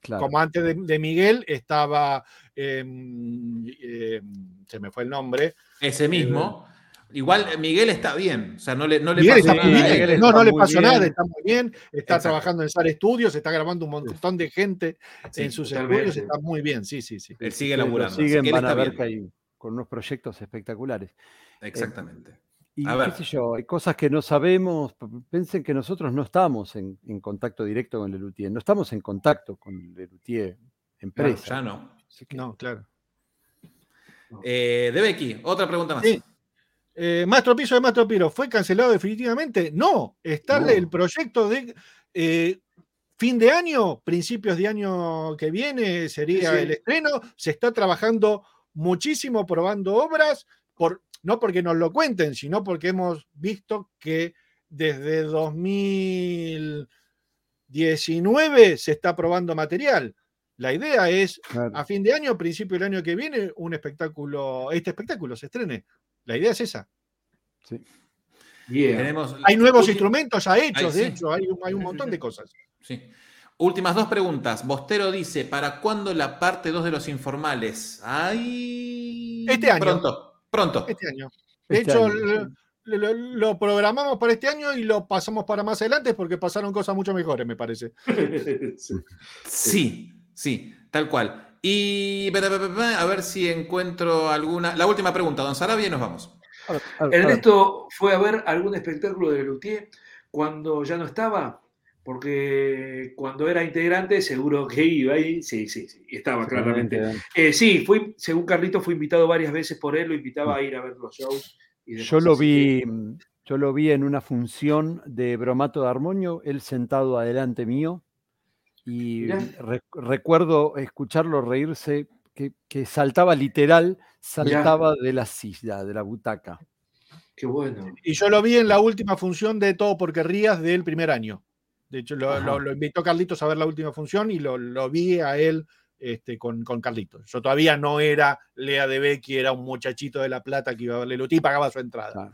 [SPEAKER 4] Claro.
[SPEAKER 6] Como antes de, de Miguel estaba, em, em, se me fue el nombre,
[SPEAKER 3] Ese mismo. Igual eh, Miguel está bien. O sea, no le, no le
[SPEAKER 6] Miguel
[SPEAKER 3] pasó
[SPEAKER 6] está
[SPEAKER 3] nada.
[SPEAKER 6] muy bien.
[SPEAKER 4] Miguel
[SPEAKER 6] no,
[SPEAKER 4] está
[SPEAKER 6] no le pasó
[SPEAKER 4] bien.
[SPEAKER 6] nada, está muy bien, está
[SPEAKER 3] Exacto.
[SPEAKER 6] trabajando en SAR Studios, está grabando un montón de gente
[SPEAKER 3] Sí,
[SPEAKER 6] en sus estudios, está muy bien, sí, sí, sí.
[SPEAKER 3] Él sigue laburando.
[SPEAKER 4] Siguen, van a ver hay con unos proyectos espectaculares.
[SPEAKER 3] Exactamente.
[SPEAKER 4] Y
[SPEAKER 3] A
[SPEAKER 4] qué
[SPEAKER 3] ver.
[SPEAKER 4] sé yo, hay cosas que no sabemos. Piensen que nosotros no estamos en, en contacto directo con Lelutier, no estamos en contacto con Lelutier
[SPEAKER 3] Claro,
[SPEAKER 4] empresa.
[SPEAKER 3] ya no.
[SPEAKER 4] Así que-
[SPEAKER 6] No, claro.
[SPEAKER 3] Eh, de Becky, otra pregunta más.
[SPEAKER 6] Sí. Eh, Mastro Piso de Mastro Piro, ¿fue cancelado definitivamente? No, está
[SPEAKER 3] No.
[SPEAKER 6] el proyecto de eh, fin de año, principios de año que viene sería
[SPEAKER 5] sí.
[SPEAKER 6] el estreno. Se está trabajando muchísimo probando obras, por, no porque nos lo cuenten, sino porque hemos visto que desde 2019 se está probando material. La idea es
[SPEAKER 4] claro.
[SPEAKER 6] a fin de año, principio del año que viene, un espectáculo, este espectáculo se estrene. La idea es esa.
[SPEAKER 5] Yeah.
[SPEAKER 3] Tenemos
[SPEAKER 6] Hay nuevos instrumentos ya hechos,
[SPEAKER 3] Ahí
[SPEAKER 6] de
[SPEAKER 3] sí.
[SPEAKER 6] hecho, hay, un- hay un montón de cosas.
[SPEAKER 3] Sí. Últimas dos preguntas. Bostero dice, ¿para cuándo la parte 2 de los informales? Ay.
[SPEAKER 6] Este año.
[SPEAKER 3] Pronto, pronto.
[SPEAKER 6] Este año. De
[SPEAKER 4] Este
[SPEAKER 6] hecho,
[SPEAKER 4] año,
[SPEAKER 6] lo,
[SPEAKER 4] sí.
[SPEAKER 6] lo- lo programamos para este año y lo pasamos para más adelante porque pasaron cosas mucho mejores, me parece.
[SPEAKER 5] Sí.
[SPEAKER 3] Sí, sí, tal cual. Y a ver si encuentro alguna. La última pregunta, don Sarabia, y nos vamos.
[SPEAKER 5] Ernesto fue a ver algún espectáculo de Lutier cuando ya no estaba, porque cuando era integrante seguro que iba ahí, sí, sí, sí, estaba claramente. Eh, sí, fui, según Carlito, fue invitado varias veces por él, lo invitaba a ir a ver los shows. y
[SPEAKER 4] Yo lo vi, yo lo vi en una función de Bromato de Armonio, él sentado adelante mío, y re- recuerdo escucharlo reírse, que, que saltaba literal, saltaba de la silla, de la butaca.
[SPEAKER 5] Qué bueno.
[SPEAKER 6] Y yo lo vi en la última función de Todo porque Rías del primer año. De hecho, lo,
[SPEAKER 4] Ajá.
[SPEAKER 6] lo- lo invitó Carlitos a ver la última función y lo, lo vi a él este, con, con Carlitos. Yo todavía no era Lea de Becky, era un muchachito de La Plata que iba a verle Lutí y pagaba su entrada.
[SPEAKER 4] Claro.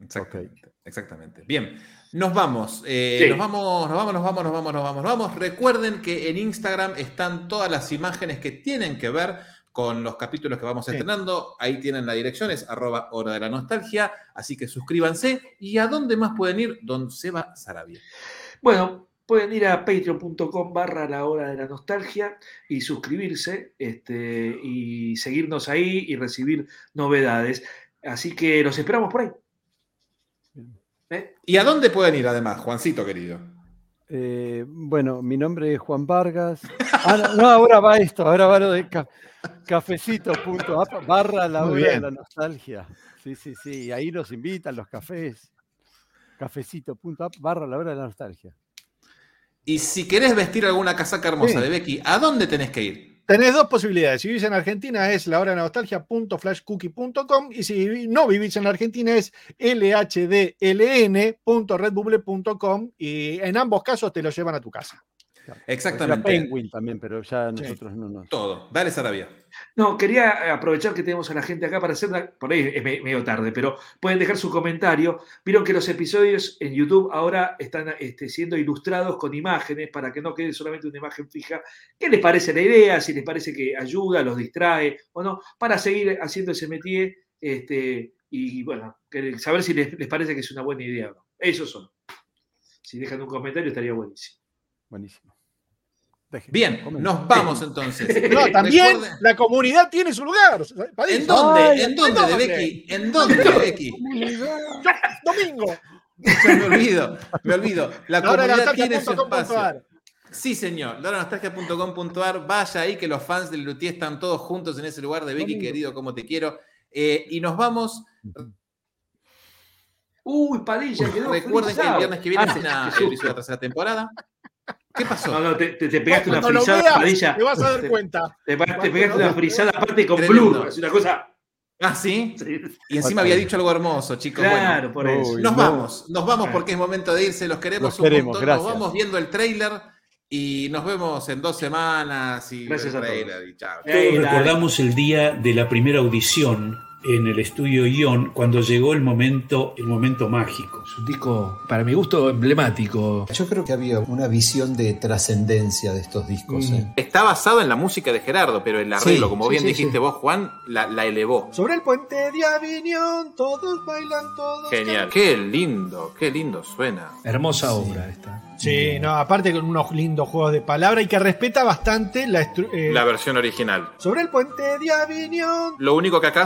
[SPEAKER 3] Exactamente, exactamente. Bien, nos vamos, eh,
[SPEAKER 5] Sí.
[SPEAKER 3] nos vamos, nos vamos, nos vamos, nos vamos, nos vamos, nos vamos. Recuerden que en Instagram están todas las imágenes que tienen que ver con los capítulos que vamos
[SPEAKER 6] Sí.
[SPEAKER 3] estrenando. Ahí tienen la dirección, es arroba hora de la nostalgia. Así que suscríbanse. ¿Y a dónde más pueden ir? Don Seba Sarabia.
[SPEAKER 5] Bueno, pueden ir a patreon.com barra la hora de la nostalgia y suscribirse este, y seguirnos ahí y recibir novedades. Así que los esperamos por ahí. ¿Eh?
[SPEAKER 3] ¿Y a dónde pueden ir además, Juancito querido?
[SPEAKER 4] Eh, bueno, mi nombre es Juan Vargas. Ah, no, no, ahora va esto, ahora va lo de ca- cafecito.app barra la hora de la nostalgia. Sí, sí, sí, y ahí nos invitan los cafés. Cafecito.app barra la hora de la nostalgia.
[SPEAKER 3] Y si querés vestir alguna casaca hermosa
[SPEAKER 6] Sí.
[SPEAKER 3] de Becky, ¿a dónde tenés que ir?
[SPEAKER 6] Tenés dos posibilidades. Si vivís en Argentina es la hora y si no vivís en Argentina es lhdln.redbubble.com y en ambos casos te lo llevan a tu casa.
[SPEAKER 3] Exactamente.
[SPEAKER 4] Penguin también, pero ya nosotros no nos.
[SPEAKER 3] Todo. Dale, Sarabia.
[SPEAKER 5] No, quería aprovechar que tenemos a la gente acá para hacer una, por ahí es me- medio tarde, pero pueden dejar su comentario. Vieron que los episodios en YouTube ahora están este, siendo ilustrados con imágenes para que no quede solamente una imagen fija. ¿Qué les parece la idea? Si les parece que ayuda, los distrae o no, para seguir haciendo ese métier este, y bueno, saber si les, les parece que es una buena idea o no. Esos son. Si dejan un comentario estaría buenísimo.
[SPEAKER 4] Buenísimo. Dejen,
[SPEAKER 3] Bien,
[SPEAKER 4] comenten.
[SPEAKER 3] nos vamos entonces.
[SPEAKER 6] No, también
[SPEAKER 3] Recuerden-
[SPEAKER 6] la comunidad tiene su lugar. Padilla.
[SPEAKER 3] ¿En dónde?
[SPEAKER 6] Ay,
[SPEAKER 3] ¿En dónde,
[SPEAKER 6] ¿dónde?
[SPEAKER 3] de Becky? ¿En dónde, Becky?
[SPEAKER 6] Domingo.
[SPEAKER 3] Ya me olvido, me olvido. La comunidad tiene su espacio. Sí, señor. Lauranostalgia.com.ar. Vaya ahí que los fans del Lutier están todos juntos en ese lugar de Becky,
[SPEAKER 4] Domingo.
[SPEAKER 3] querido, como te quiero. Eh, y nos vamos.
[SPEAKER 5] Uy, Padilla, quedó
[SPEAKER 3] Recuerden que el viernes que viene
[SPEAKER 5] Ah,
[SPEAKER 3] es una
[SPEAKER 5] qué susto.
[SPEAKER 3] episodio de la tercera temporada. ¿Qué pasó?
[SPEAKER 5] No, no, te, te- te pegaste una
[SPEAKER 6] Cuando
[SPEAKER 5] frisada,
[SPEAKER 6] veas,
[SPEAKER 5] Padilla.
[SPEAKER 6] te vas a dar
[SPEAKER 5] Te-
[SPEAKER 6] cuenta.
[SPEAKER 5] Te, pegaste una frisada aparte con
[SPEAKER 3] Tremendo.
[SPEAKER 5] blur. Es una cosa.
[SPEAKER 3] Ah, ¿sí?
[SPEAKER 5] Sí.
[SPEAKER 3] Y encima había dicho algo hermoso, chicos.
[SPEAKER 5] Claro,
[SPEAKER 3] Bueno,
[SPEAKER 5] por eso.
[SPEAKER 4] Uy,
[SPEAKER 3] nos
[SPEAKER 4] no.
[SPEAKER 3] vamos, nos vamos porque es momento de irse. Los queremos
[SPEAKER 4] Los
[SPEAKER 3] un
[SPEAKER 4] queremos,
[SPEAKER 3] montón.
[SPEAKER 4] gracias.
[SPEAKER 3] Nos vamos viendo el trailer y nos vemos en dos semanas. Y
[SPEAKER 5] Gracias
[SPEAKER 3] el
[SPEAKER 5] a todos.
[SPEAKER 3] trailer y chao.
[SPEAKER 8] Todos recordamos el día de la primera audición en el estudio Ion cuando llegó el momento, el momento mágico.
[SPEAKER 2] Es un disco, para mi gusto, emblemático.
[SPEAKER 9] Yo creo que había una visión de trascendencia de estos discos.
[SPEAKER 2] Mm.
[SPEAKER 9] ¿eh?
[SPEAKER 3] Está basado en la música de Gerardo, pero el arreglo,
[SPEAKER 9] Sí,
[SPEAKER 3] como
[SPEAKER 2] sí,
[SPEAKER 3] bien
[SPEAKER 2] sí,
[SPEAKER 3] dijiste
[SPEAKER 2] sí.
[SPEAKER 3] vos, Juan, la, la elevó.
[SPEAKER 6] Sobre el puente de Avignon, todos bailan, todos.
[SPEAKER 3] Genial. Qué lindo, qué lindo suena.
[SPEAKER 2] Hermosa obra esta.
[SPEAKER 6] Sí, no, aparte con unos lindos juegos de palabra y que respeta bastante la, eh,
[SPEAKER 3] La versión original.
[SPEAKER 6] Sobre el puente de Avignon.
[SPEAKER 3] Lo único que acá